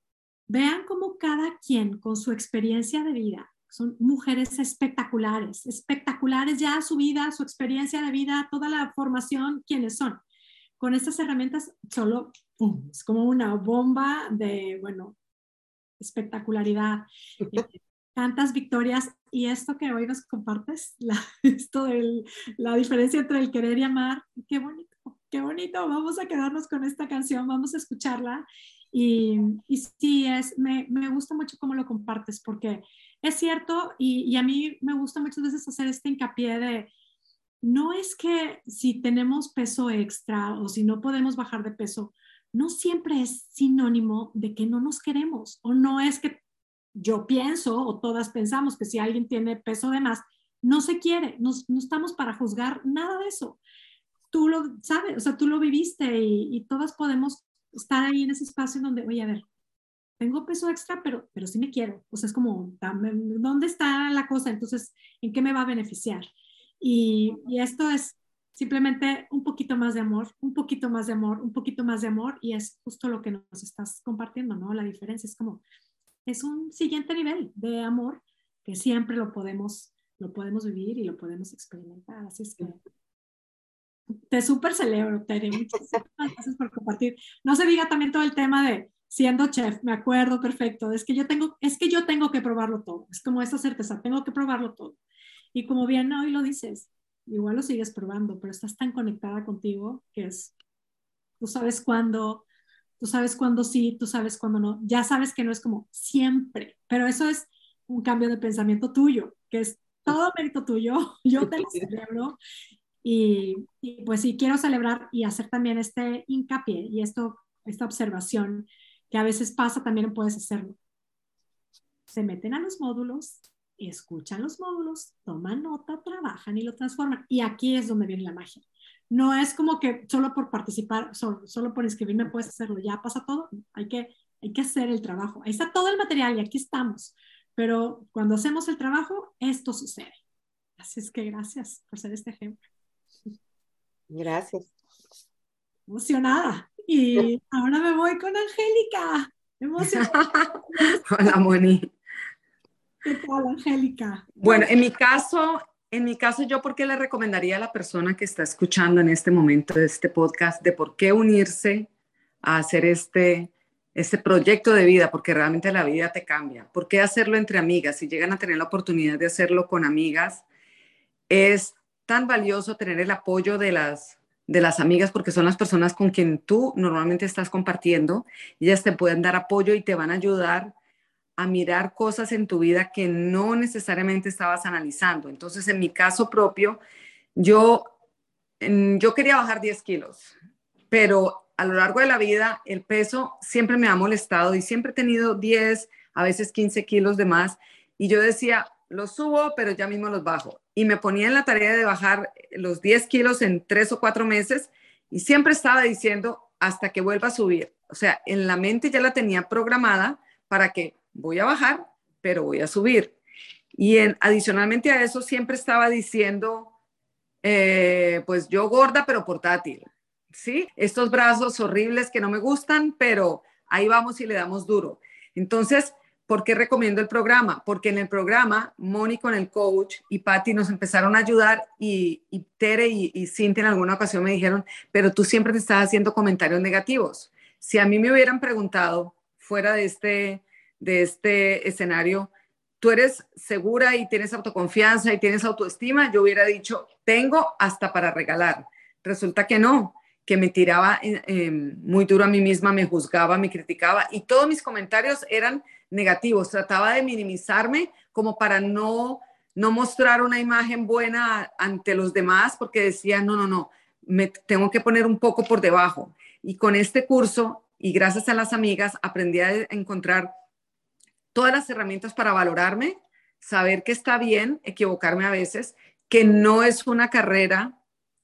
Vean cómo cada quien con su experiencia de vida son mujeres espectaculares, espectaculares ya su vida, su experiencia de vida, toda la formación, quienes son. Con estas herramientas solo es como una bomba de, bueno, espectacularidad. Tantas victorias y esto que hoy nos compartes, la, esto de la diferencia entre el querer y amar, qué bonito, qué bonito. Vamos a quedarnos con esta canción, vamos a escucharla. Y, y sí, es, me, me gusta mucho cómo lo compartes porque es cierto, y, a mí me gusta muchas veces hacer este hincapié de, no es que si tenemos peso extra o si no podemos bajar de peso, no siempre es sinónimo de que no nos queremos o no es que yo pienso o todas pensamos que si alguien tiene peso de más, no se quiere, no, estamos para juzgar nada de eso. Tú lo sabes, o sea, tú lo viviste y, todas podemos estar ahí en ese espacio donde, oye, a ver, tengo peso extra, pero, pero sí me quiero. O sea, es como, ¿dónde está la cosa? Entonces, ¿en qué me va a beneficiar? Y, y, esto es simplemente un poquito más de amor, un poquito más de amor, un poquito más de amor, y es justo lo que nos estás compartiendo, ¿no? La diferencia es como, es un siguiente nivel de amor que siempre lo podemos, lo podemos vivir y lo podemos experimentar. Así es que te súper celebro, Tere. Muchas gracias por compartir. No se diga también todo el tema de siendo chef, me acuerdo perfecto, es que yo tengo, es que yo tengo que probarlo todo, es como esa certeza, tengo que probarlo todo. Y como bien hoy lo dices, igual lo sigues probando, pero estás tan conectada contigo que es, tú sabes cuándo, tú sabes cuándo sí, tú sabes cuándo no. Ya sabes que no es como siempre, pero eso es un cambio de pensamiento tuyo, que es todo mérito tuyo, yo te lo celebro. Y, y pues sí, quiero celebrar y hacer también este hincapié y esto, esta observación que a veces pasa, también puedes hacerlo. Se meten a los módulos, escuchan los módulos, toman nota, trabajan y lo transforman. Y aquí es donde viene la magia. No es como que solo por participar, solo, solo por escribirme puedes hacerlo, ya pasa todo. Hay que, hay que hacer el trabajo. Ahí está todo el material y aquí estamos. Pero cuando hacemos el trabajo, esto sucede. Así es que gracias por ser este ejemplo. Gracias. Emocionada. Y ahora me voy con Angélica. Emocionada. Hola, Moni. ¿Qué tal, Angélica? Bueno, en mi caso, en mi caso, yo por qué le recomendaría a la persona que está escuchando en este momento de este podcast de por qué unirse a hacer este, este proyecto de vida, porque realmente la vida te cambia. ¿Por qué hacerlo entre amigas? Si llegan a tener la oportunidad de hacerlo con amigas, es tan valioso tener el apoyo de las de las amigas porque son las personas con quien tú normalmente estás compartiendo. Ellas te pueden dar apoyo y te van a ayudar a mirar cosas en tu vida que no necesariamente estabas analizando. Entonces, en mi caso propio, yo, yo quería bajar 10 kilos, pero a lo largo de la vida el peso siempre me ha molestado y siempre he tenido 10, a veces 15 kilos de más. Y yo decía, los subo, pero ya mismo los bajo. Y me ponía en la tarea de bajar los 10 kilos en tres o cuatro meses y siempre estaba diciendo hasta que vuelva a subir. O sea, en la mente ya la tenía programada para que voy a bajar, pero voy a subir. Y en, adicionalmente a eso siempre estaba diciendo, eh, pues yo gorda, pero portátil. ¿Sí? Estos brazos horribles que no me gustan, pero ahí vamos y le damos duro. Entonces, ¿por qué recomiendo el programa? Porque en el programa, Moni con el coach y Patty nos empezaron a ayudar y, Tere y, y en alguna ocasión me dijeron, pero tú siempre te estás haciendo comentarios negativos. Si a mí me hubieran preguntado fuera de este, de este escenario, tú eres segura y tienes autoconfianza y tienes autoestima, yo hubiera dicho, tengo hasta para regalar. Resulta que no, que me tiraba muy duro a mí misma, me juzgaba, me criticaba y todos mis comentarios eran negativos. Trataba de minimizarme como para no, no mostrar una imagen buena ante los demás porque decía, no, no, no, me tengo que poner un poco por debajo. Y con este curso y gracias a las amigas aprendí a encontrar todas las herramientas para valorarme, saber que está bien equivocarme a veces, que no es una carrera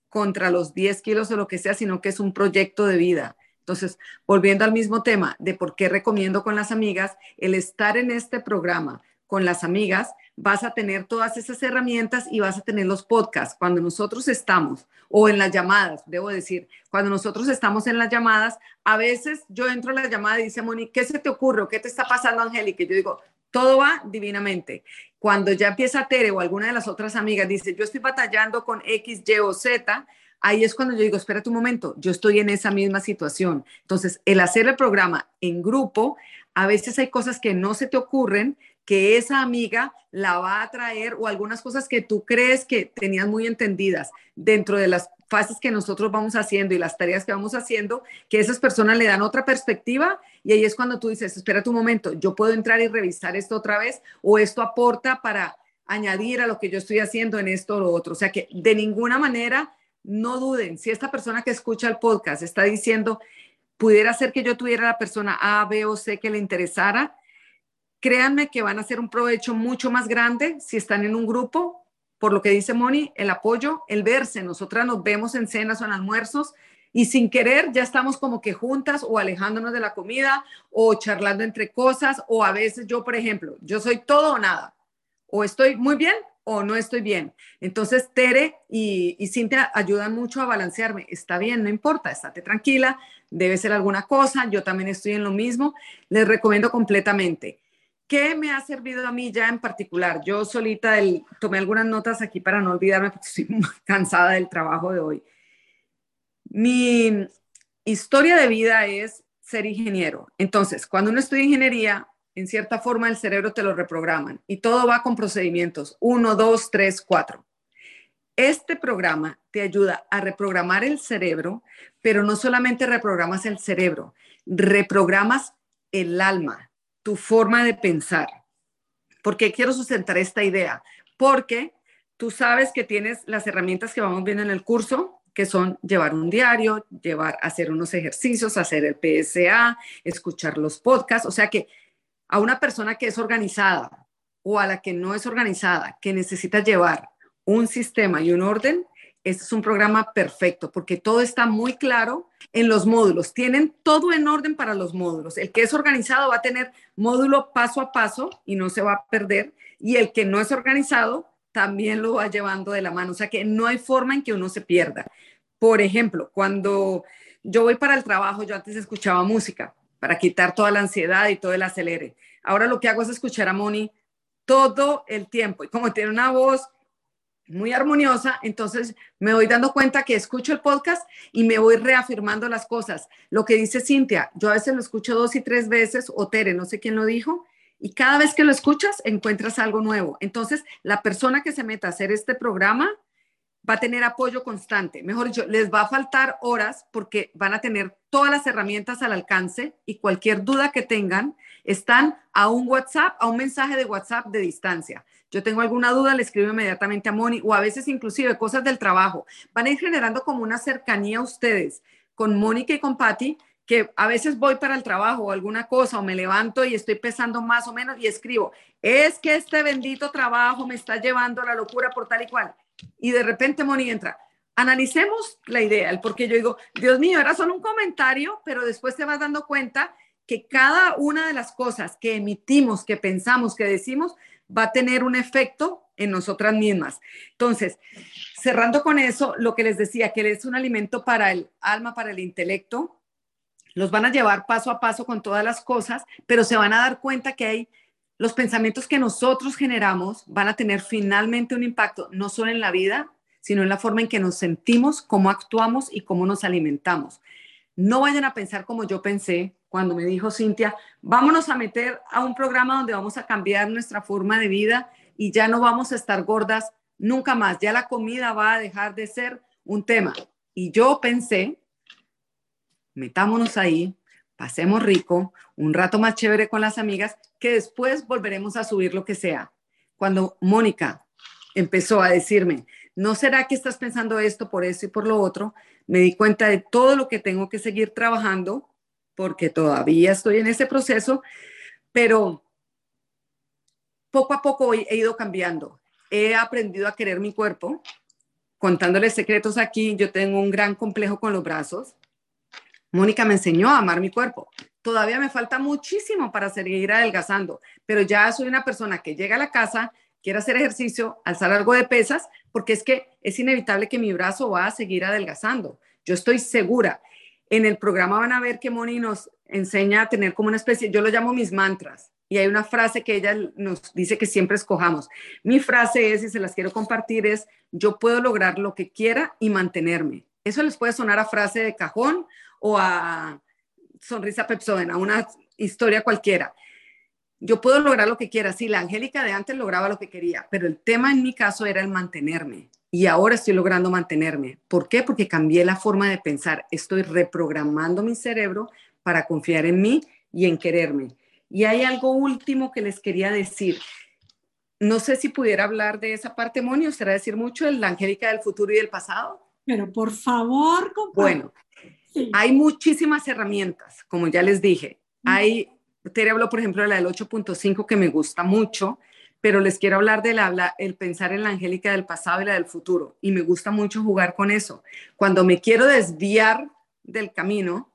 contra los 10 kilos o lo que sea, sino que es un proyecto de vida. Entonces, volviendo al mismo tema de por qué recomiendo con las amigas, el estar en este programa con las amigas, vas a tener todas esas herramientas y vas a tener los podcasts. Cuando nosotros estamos, o en las llamadas, debo decir, cuando nosotros estamos en las llamadas, a veces yo entro a la llamada y dice, Moni, ¿qué se te ocurre? ¿Qué te está pasando, Angélica? Yo digo, todo va divinamente. Cuando ya empieza Tere o alguna de las otras amigas dice, yo estoy batallando con X, Y o Z, ahí es cuando yo digo, espérate un momento, yo estoy en esa misma situación. Entonces, el hacer el programa en grupo, a veces hay cosas que no se te ocurren, que esa amiga la va a traer o algunas cosas que tú crees que tenías muy entendidas dentro de las fases que nosotros vamos haciendo y las tareas que vamos haciendo, que esas personas le dan otra perspectiva y ahí es cuando tú dices, espera un momento, yo puedo entrar y revisar esto otra vez o esto aporta para añadir a lo que yo estoy haciendo en esto o lo otro. O sea que de ninguna manera, no duden, si esta persona que escucha el podcast está diciendo, pudiera ser que yo tuviera la persona A, B o C que le interesara, créanme que van a hacer un provecho mucho más grande si están en un grupo, por lo que dice Moni, el apoyo, el verse. Nosotras nos vemos en cenas o en almuerzos y sin querer ya estamos como que juntas o alejándonos de la comida o charlando entre cosas o a veces yo, por ejemplo, yo soy todo o nada. O estoy muy bien o no estoy bien. Entonces, Tere y, y Cintia ayudan mucho a balancearme. Está bien, no importa, estate tranquila, debe ser alguna cosa, yo también estoy en lo mismo. Les recomiendo completamente. ¿Qué me ha servido a mí ya en particular? Yo solita tomé algunas notas aquí para no olvidarme porque estoy cansada del trabajo de hoy. Mi historia de vida es ser ingeniero. Entonces, cuando uno estudia ingeniería, en cierta forma el cerebro te lo reprograman y todo va con procedimientos. Uno, dos, tres, cuatro. Este programa te ayuda a reprogramar el cerebro, pero no solamente reprogramas el cerebro, reprogramas el alma, tu forma de pensar. ¿Por qué quiero sustentar esta idea? Porque tú sabes que tienes las herramientas que vamos viendo en el curso, que son llevar un diario, llevar, hacer unos ejercicios, hacer el PSA, escuchar los podcasts. O sea que a una persona que es organizada o a la que no es organizada, que necesita llevar un sistema y un orden, este es un programa perfecto porque todo está muy claro en los módulos. Tienen todo en orden para los módulos. El que es organizado va a tener módulo paso a paso y no se va a perder. Y el que no es organizado también lo va llevando de la mano. O sea que no hay forma en que uno se pierda. Por ejemplo, cuando yo voy para el trabajo, yo antes escuchaba música para quitar toda la ansiedad y todo el acelere. Ahora lo que hago es escuchar a Moni todo el tiempo. Y como tiene una voz muy armoniosa, entonces me voy dando cuenta que escucho el podcast y me voy reafirmando las cosas. Lo que dice Cintia, yo a veces lo escucho dos y tres veces, o Tere, no sé quién lo dijo, y cada vez que lo escuchas encuentras algo nuevo. Entonces, la persona que se meta a hacer este programa va a tener apoyo constante. Mejor dicho, les va a faltar horas porque van a tener todas las herramientas al alcance y cualquier duda que tengan están a un WhatsApp, a un mensaje de WhatsApp de distancia yo tengo alguna duda, le escribo inmediatamente a Moni o a veces inclusive cosas del trabajo. Van a ir generando como una cercanía a ustedes con Mónica y con Patti, que a veces voy para el trabajo o alguna cosa o me levanto y estoy pesando más o menos y escribo, es que este bendito trabajo me está llevando a la locura por tal y cual. Y de repente Moni entra, analicemos la idea, el porque yo digo, Dios mío, era solo un comentario, pero después te vas dando cuenta que cada una de las cosas que emitimos, que pensamos, que decimos, va a tener un efecto en nosotras mismas. Entonces, cerrando con eso, lo que les decía, que es un alimento para el alma, para el intelecto, los van a llevar paso a paso con todas las cosas, pero se van a dar cuenta que hay los pensamientos que nosotros generamos van a tener finalmente un impacto no solo en la vida, sino en la forma en que nos sentimos, cómo actuamos y cómo nos alimentamos. No vayan a pensar como yo pensé, cuando me dijo Cintia, vámonos a meter a un programa donde vamos a cambiar nuestra forma de vida y ya no vamos a estar gordas nunca más, ya la comida va a dejar de ser un tema. Y yo pensé, metámonos ahí, pasemos rico, un rato más chévere con las amigas, que después volveremos a subir lo que sea. Cuando Mónica empezó a decirme, ¿no será que estás pensando esto por eso y por lo otro? Me di cuenta de todo lo que tengo que seguir trabajando porque todavía estoy en ese proceso, pero poco a poco he ido cambiando. He aprendido a querer mi cuerpo. Contándoles secretos aquí, yo tengo un gran complejo con los brazos. Mónica me enseñó a amar mi cuerpo. Todavía me falta muchísimo para seguir adelgazando, pero ya soy una persona que llega a la casa, quiere hacer ejercicio, alzar algo de pesas, porque es que es inevitable que mi brazo va a seguir adelgazando. Yo estoy segura. En el programa van a ver que Moni nos enseña a tener como una especie, yo lo llamo mis mantras, y hay una frase que ella nos dice que siempre escojamos. Mi frase es, y se las quiero compartir, es, yo puedo lograr lo que quiera y mantenerme. Eso les puede sonar a frase de cajón o a sonrisa pepsodena, una historia cualquiera. Yo puedo lograr lo que quiera. Sí, la Angélica de antes lograba lo que quería, pero el tema en mi caso era el mantenerme y ahora estoy logrando mantenerme. ¿Por qué? Porque cambié la forma de pensar. Estoy reprogramando mi cerebro para confiar en mí y en quererme. Y hay algo último que les quería decir. No sé si pudiera hablar de esa parte, Moni, será decir mucho de la Angélica del futuro y del pasado. Pero por favor, Bueno, hay muchísimas herramientas, como ya les dije. Hay, Tere habló, por ejemplo, de la del 8.5 que me gusta mucho pero les quiero hablar del habla, el pensar en la Angélica del pasado y la del futuro. Y me gusta mucho jugar con eso. Cuando me quiero desviar del camino,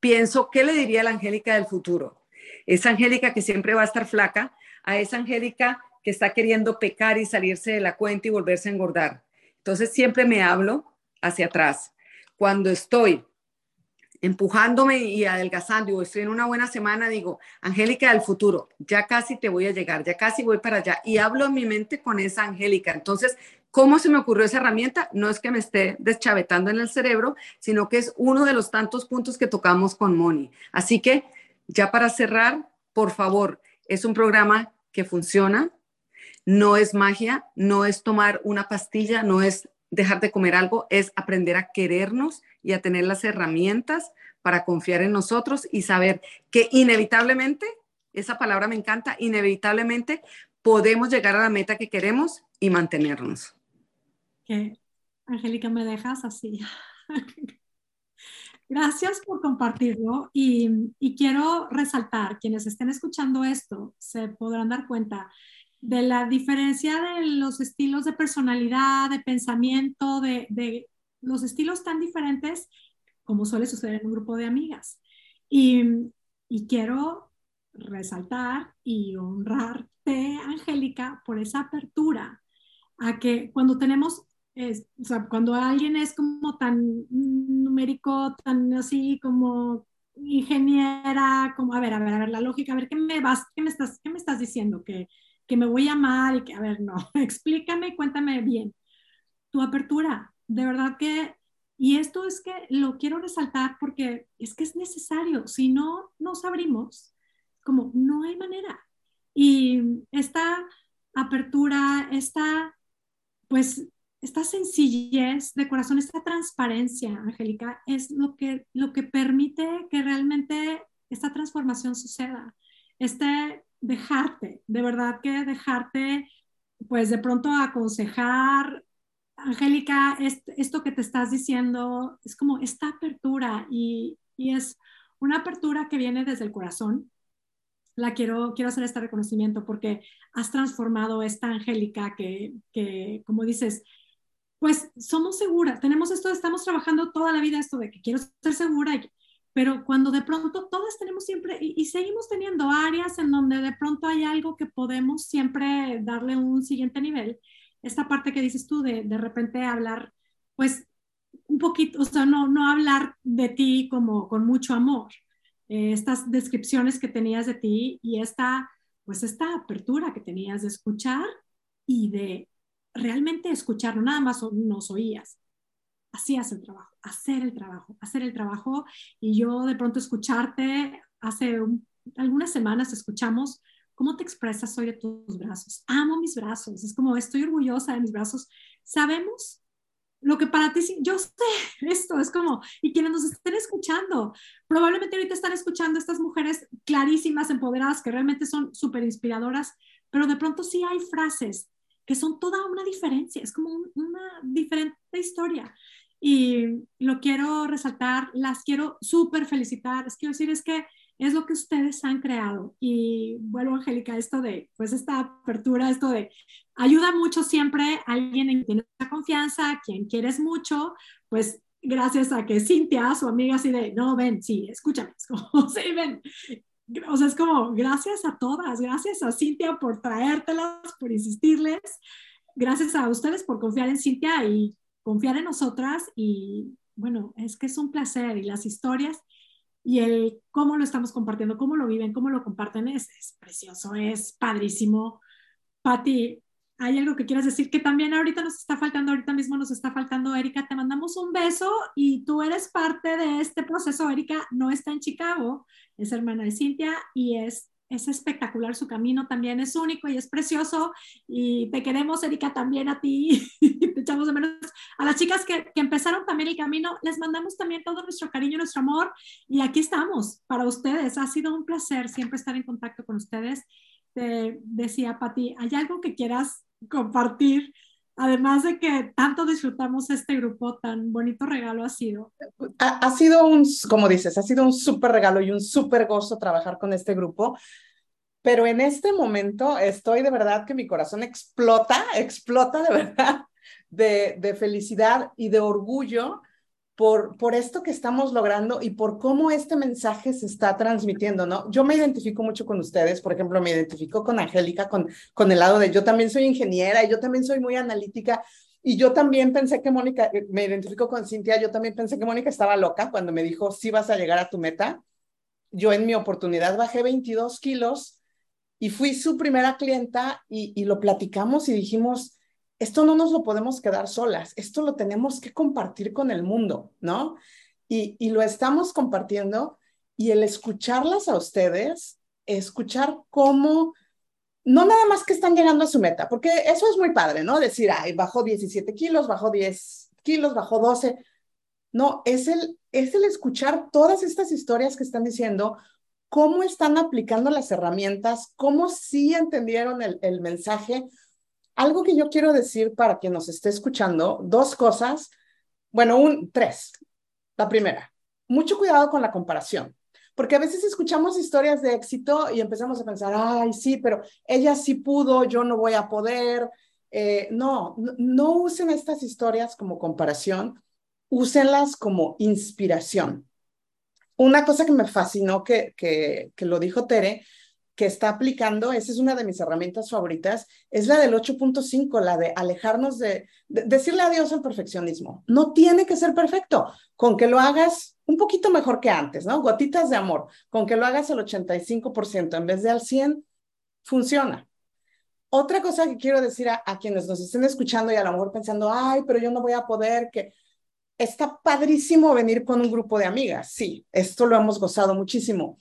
pienso, ¿qué le diría a la Angélica del futuro? Esa Angélica que siempre va a estar flaca, a esa Angélica que está queriendo pecar y salirse de la cuenta y volverse a engordar. Entonces siempre me hablo hacia atrás. Cuando estoy empujándome y adelgazando y estoy en una buena semana, digo, Angélica del futuro, ya casi te voy a llegar, ya casi voy para allá y hablo en mi mente con esa Angélica. Entonces, ¿cómo se me ocurrió esa herramienta? No es que me esté deschavetando en el cerebro, sino que es uno de los tantos puntos que tocamos con Moni. Así que, ya para cerrar, por favor, Es un programa que funciona, no es magia, no es tomar una pastilla, no es dejar de comer algo, es aprender a querernos y a tener las herramientas para confiar en nosotros y saber que inevitablemente, esa palabra me encanta, inevitablemente podemos llegar a la meta que queremos y mantenernos. Que, Angélica, me dejas así. Gracias por compartirlo y, y, quiero resaltar, quienes estén escuchando esto se podrán dar cuenta de la diferencia de los estilos de personalidad, de pensamiento, de, de los estilos tan diferentes como suele suceder en un grupo de amigas. Y, y quiero resaltar y honrarte, Angélica, por esa apertura a que cuando tenemos es, o sea, cuando alguien es como tan numérico, tan así como ingeniera, como, a ver, a ver, a ver, la lógica, a ver, ¿qué me vas, qué me estás, qué me estás diciendo? Que, que me voy a amar y que, a ver, no, explícame, cuéntame bien. Tu apertura, de verdad que, y esto es que lo quiero resaltar porque es que es necesario, si no nos abrimos, como no hay manera. Y esta apertura, esta, pues esta sencillez de corazón, esta transparencia, Angélica, es lo que, lo que permite que realmente esta transformación suceda. Este dejarte, de verdad que dejarte, pues de pronto aconsejar, Angélica, esto que te estás diciendo es como esta apertura y, y, es una apertura que viene desde el corazón. La quiero, quiero hacer este reconocimiento porque has transformado esta Angélica que, que como dices, pues somos seguras, tenemos esto, estamos trabajando toda la vida esto de que quiero ser segura, pero cuando de pronto todas tenemos siempre, y, seguimos teniendo áreas en donde de pronto hay algo que podemos siempre darle un siguiente nivel, esta parte que dices tú de de repente hablar, pues un poquito, o sea, no, no hablar de ti como con mucho amor, eh, estas descripciones que tenías de ti y esta, pues esta apertura que tenías de escuchar y de realmente escuchar, no nada más nos oías, hacías el trabajo, hacer el trabajo, hacer el trabajo. Y yo de pronto escucharte, hace algunas semanas escuchamos cómo te expresas hoy de tus brazos. Amo mis brazos, es como estoy orgullosa de mis brazos. Sabemos lo que para ti, yo sé esto, es como, y quienes nos estén escuchando, probablemente ahorita están escuchando estas mujeres clarísimas, empoderadas, que realmente son súper inspiradoras, pero de pronto sí hay frases que son toda una diferencia, es como una diferente historia. Y lo quiero resaltar, las quiero súper felicitar, les quiero decir es que es lo que ustedes han creado. Y vuelvo, Angélica, esto de, pues esta apertura, esto de, ayuda mucho siempre a alguien en quien tienes confianza, a quien quieres mucho, pues gracias a que Cintia, su amiga, así de, no, ven, sí, escúchame, es como, sí, ven, o sea, es como, gracias a todas, gracias a Cintia por traértelas, por insistirles, gracias a ustedes por confiar en Cintia y confiar en nosotras y bueno, es que es un placer y las historias y el cómo lo estamos compartiendo, cómo lo viven, cómo lo comparten es, es precioso, es padrísimo. Patti, ¿Hay algo que quieras decir que también ahorita nos está faltando, ahorita mismo nos está faltando, Erika? Te mandamos un beso y tú eres parte de este proceso. Erika no está en Chicago, es hermana de Cintia y es, es espectacular su camino, también es único y es precioso. Y te queremos, Erika, también a ti. te echamos de menos. A las chicas que, que empezaron también el camino, les mandamos también todo nuestro cariño, nuestro amor y aquí estamos para ustedes. Ha sido un placer siempre estar en contacto con ustedes te decía, Pati, ¿hay algo que quieras compartir? Además de que tanto disfrutamos este grupo, tan bonito regalo ha sido. Ha, sido un, como dices, ha sido un súper regalo y un súper gozo trabajar con este grupo. Pero en este momento estoy de verdad que mi corazón explota, explota de verdad de, de felicidad y de orgullo por, por esto que estamos logrando y por cómo este mensaje se está transmitiendo, ¿no? Yo me identifico mucho con ustedes, por ejemplo, me identifico con Angélica, con, con el lado de yo también soy ingeniera y yo también soy muy analítica. Y yo también pensé que Mónica, eh, me identifico con Cintia, yo también pensé que Mónica estaba loca cuando me dijo, sí vas a llegar a tu meta. Yo en mi oportunidad bajé 22 kilos y fui su primera clienta y, y lo platicamos y dijimos, esto no nos lo podemos quedar solas, esto lo tenemos que compartir con el mundo, ¿no? Y, lo estamos compartiendo y el escucharlas a ustedes escuchar cómo, no nada más que están llegando a su meta, porque eso es muy padre, ¿no? Decir, ay, bajó 17 kilos, bajó 10 kilos, bajó 12. No, es el, es el escuchar todas estas historias que están diciendo, cómo están aplicando las herramientas, cómo sí entendieron el, el mensaje. Algo que yo quiero decir para quien nos esté escuchando, dos cosas, bueno, un, tres. La primera, mucho cuidado con la comparación. Porque a veces escuchamos historias de éxito y empezamos a pensar, ay, sí, pero ella sí pudo, yo no voy a poder. Eh, no, no, usen estas historias como comparación, úsenlas como inspiración. Una cosa que me fascinó que, que, que lo dijo Tere, que está aplicando, esa es una de mis herramientas favoritas, es la del 8.5, la de alejarnos de, de, decirle adiós al perfeccionismo. No tiene que ser perfecto, con que lo hagas un poquito mejor que antes, ¿no? Gotitas de amor, con que lo hagas al 85% en vez de al 100%, funciona. Otra cosa que quiero decir a, a, quienes nos estén escuchando y a lo mejor pensando, ay, pero yo no voy a poder, que está padrísimo venir con un grupo de amigas, sí, esto lo hemos gozado muchísimo,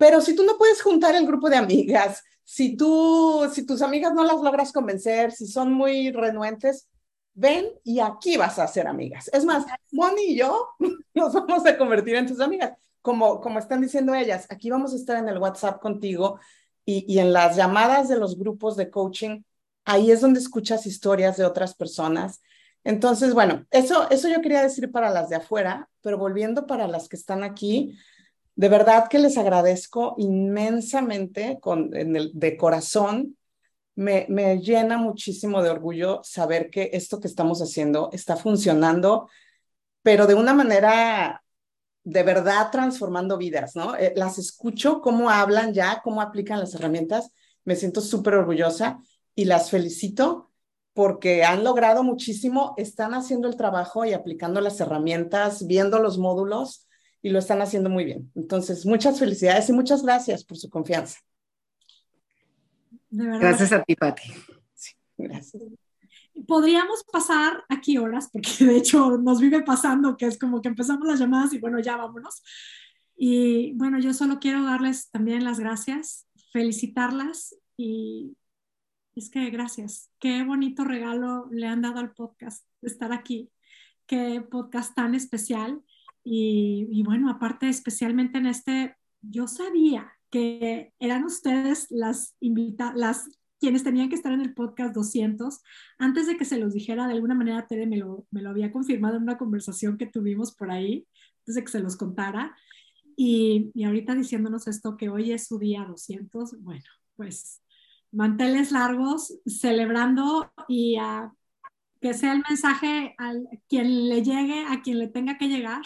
pero si tú no puedes juntar el grupo de amigas, si tú, si tus amigas no las logras convencer, si son muy renuentes, ven y aquí vas a ser amigas. Es más, Moni y yo nos vamos a convertir en tus amigas. Como, como están diciendo ellas, aquí vamos a estar en el WhatsApp contigo y, y en las llamadas de los grupos de coaching, ahí es donde escuchas historias de otras personas. Entonces, bueno, eso, eso yo quería decir para las de afuera, pero volviendo para las que están aquí, de verdad que les agradezco inmensamente con, de corazón. Me, me, llena muchísimo de orgullo saber que esto que estamos haciendo está funcionando, pero de una manera de verdad transformando vidas, ¿no? Eh, las escucho, cómo hablan ya, cómo aplican las herramientas, me siento súper orgullosa y las felicito porque han logrado muchísimo, están haciendo el trabajo y aplicando las herramientas, viendo los módulos y lo están haciendo muy bien. Entonces, muchas felicidades y muchas gracias por su confianza. Gracias a ti, Pati. Sí, gracias. Podríamos pasar aquí horas, porque de hecho nos vive pasando que es como que empezamos las llamadas y bueno, ya vámonos. Y bueno, yo solo quiero darles también las gracias, felicitarlas y es que gracias. Qué bonito regalo le han dado al podcast estar aquí. Qué podcast tan especial. Y, y bueno, aparte, especialmente en este, yo sabía que eran ustedes las invitadas, las quienes tenían que estar en el podcast 200. Antes de que se los dijera, de alguna manera Tere me lo, me lo había confirmado en una conversación que tuvimos por ahí, antes de que se los contara. Y, y ahorita diciéndonos esto, que hoy es su día 200, bueno, pues manteles largos, celebrando y a, que sea el mensaje a quien le llegue, a quien le tenga que llegar.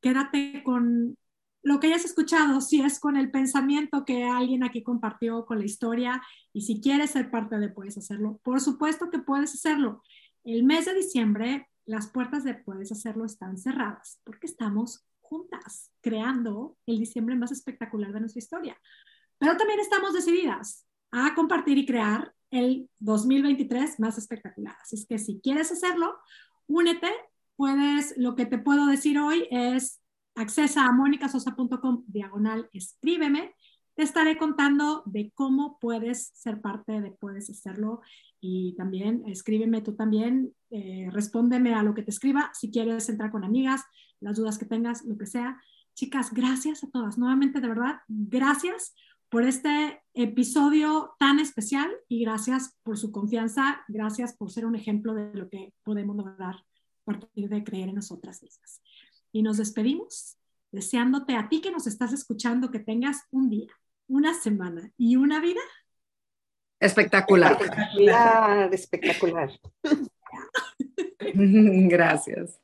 Quédate con lo que hayas escuchado, si es con el pensamiento que alguien aquí compartió, con la historia, y si quieres ser parte de Puedes Hacerlo, por supuesto que puedes hacerlo. El mes de diciembre, las puertas de Puedes Hacerlo están cerradas porque estamos juntas creando el diciembre más espectacular de nuestra historia. Pero también estamos decididas a compartir y crear el 2023 más espectacular. Así es que si quieres hacerlo, únete. Puedes, lo que te puedo decir hoy es accesa a monicasosa.com diagonal escríbeme. Te estaré contando de cómo puedes ser parte de Puedes Hacerlo y también escríbeme tú también, eh, respóndeme a lo que te escriba, si quieres entrar con amigas, las dudas que tengas, lo que sea. Chicas, gracias a todas. Nuevamente, de verdad, gracias por este episodio tan especial y gracias por su confianza, gracias por ser un ejemplo de lo que podemos lograr a partir de creer en nosotras mismas. Y nos despedimos deseándote a ti que nos estás escuchando que tengas un día, una semana y una vida espectacular. Espectacular, espectacular. Gracias.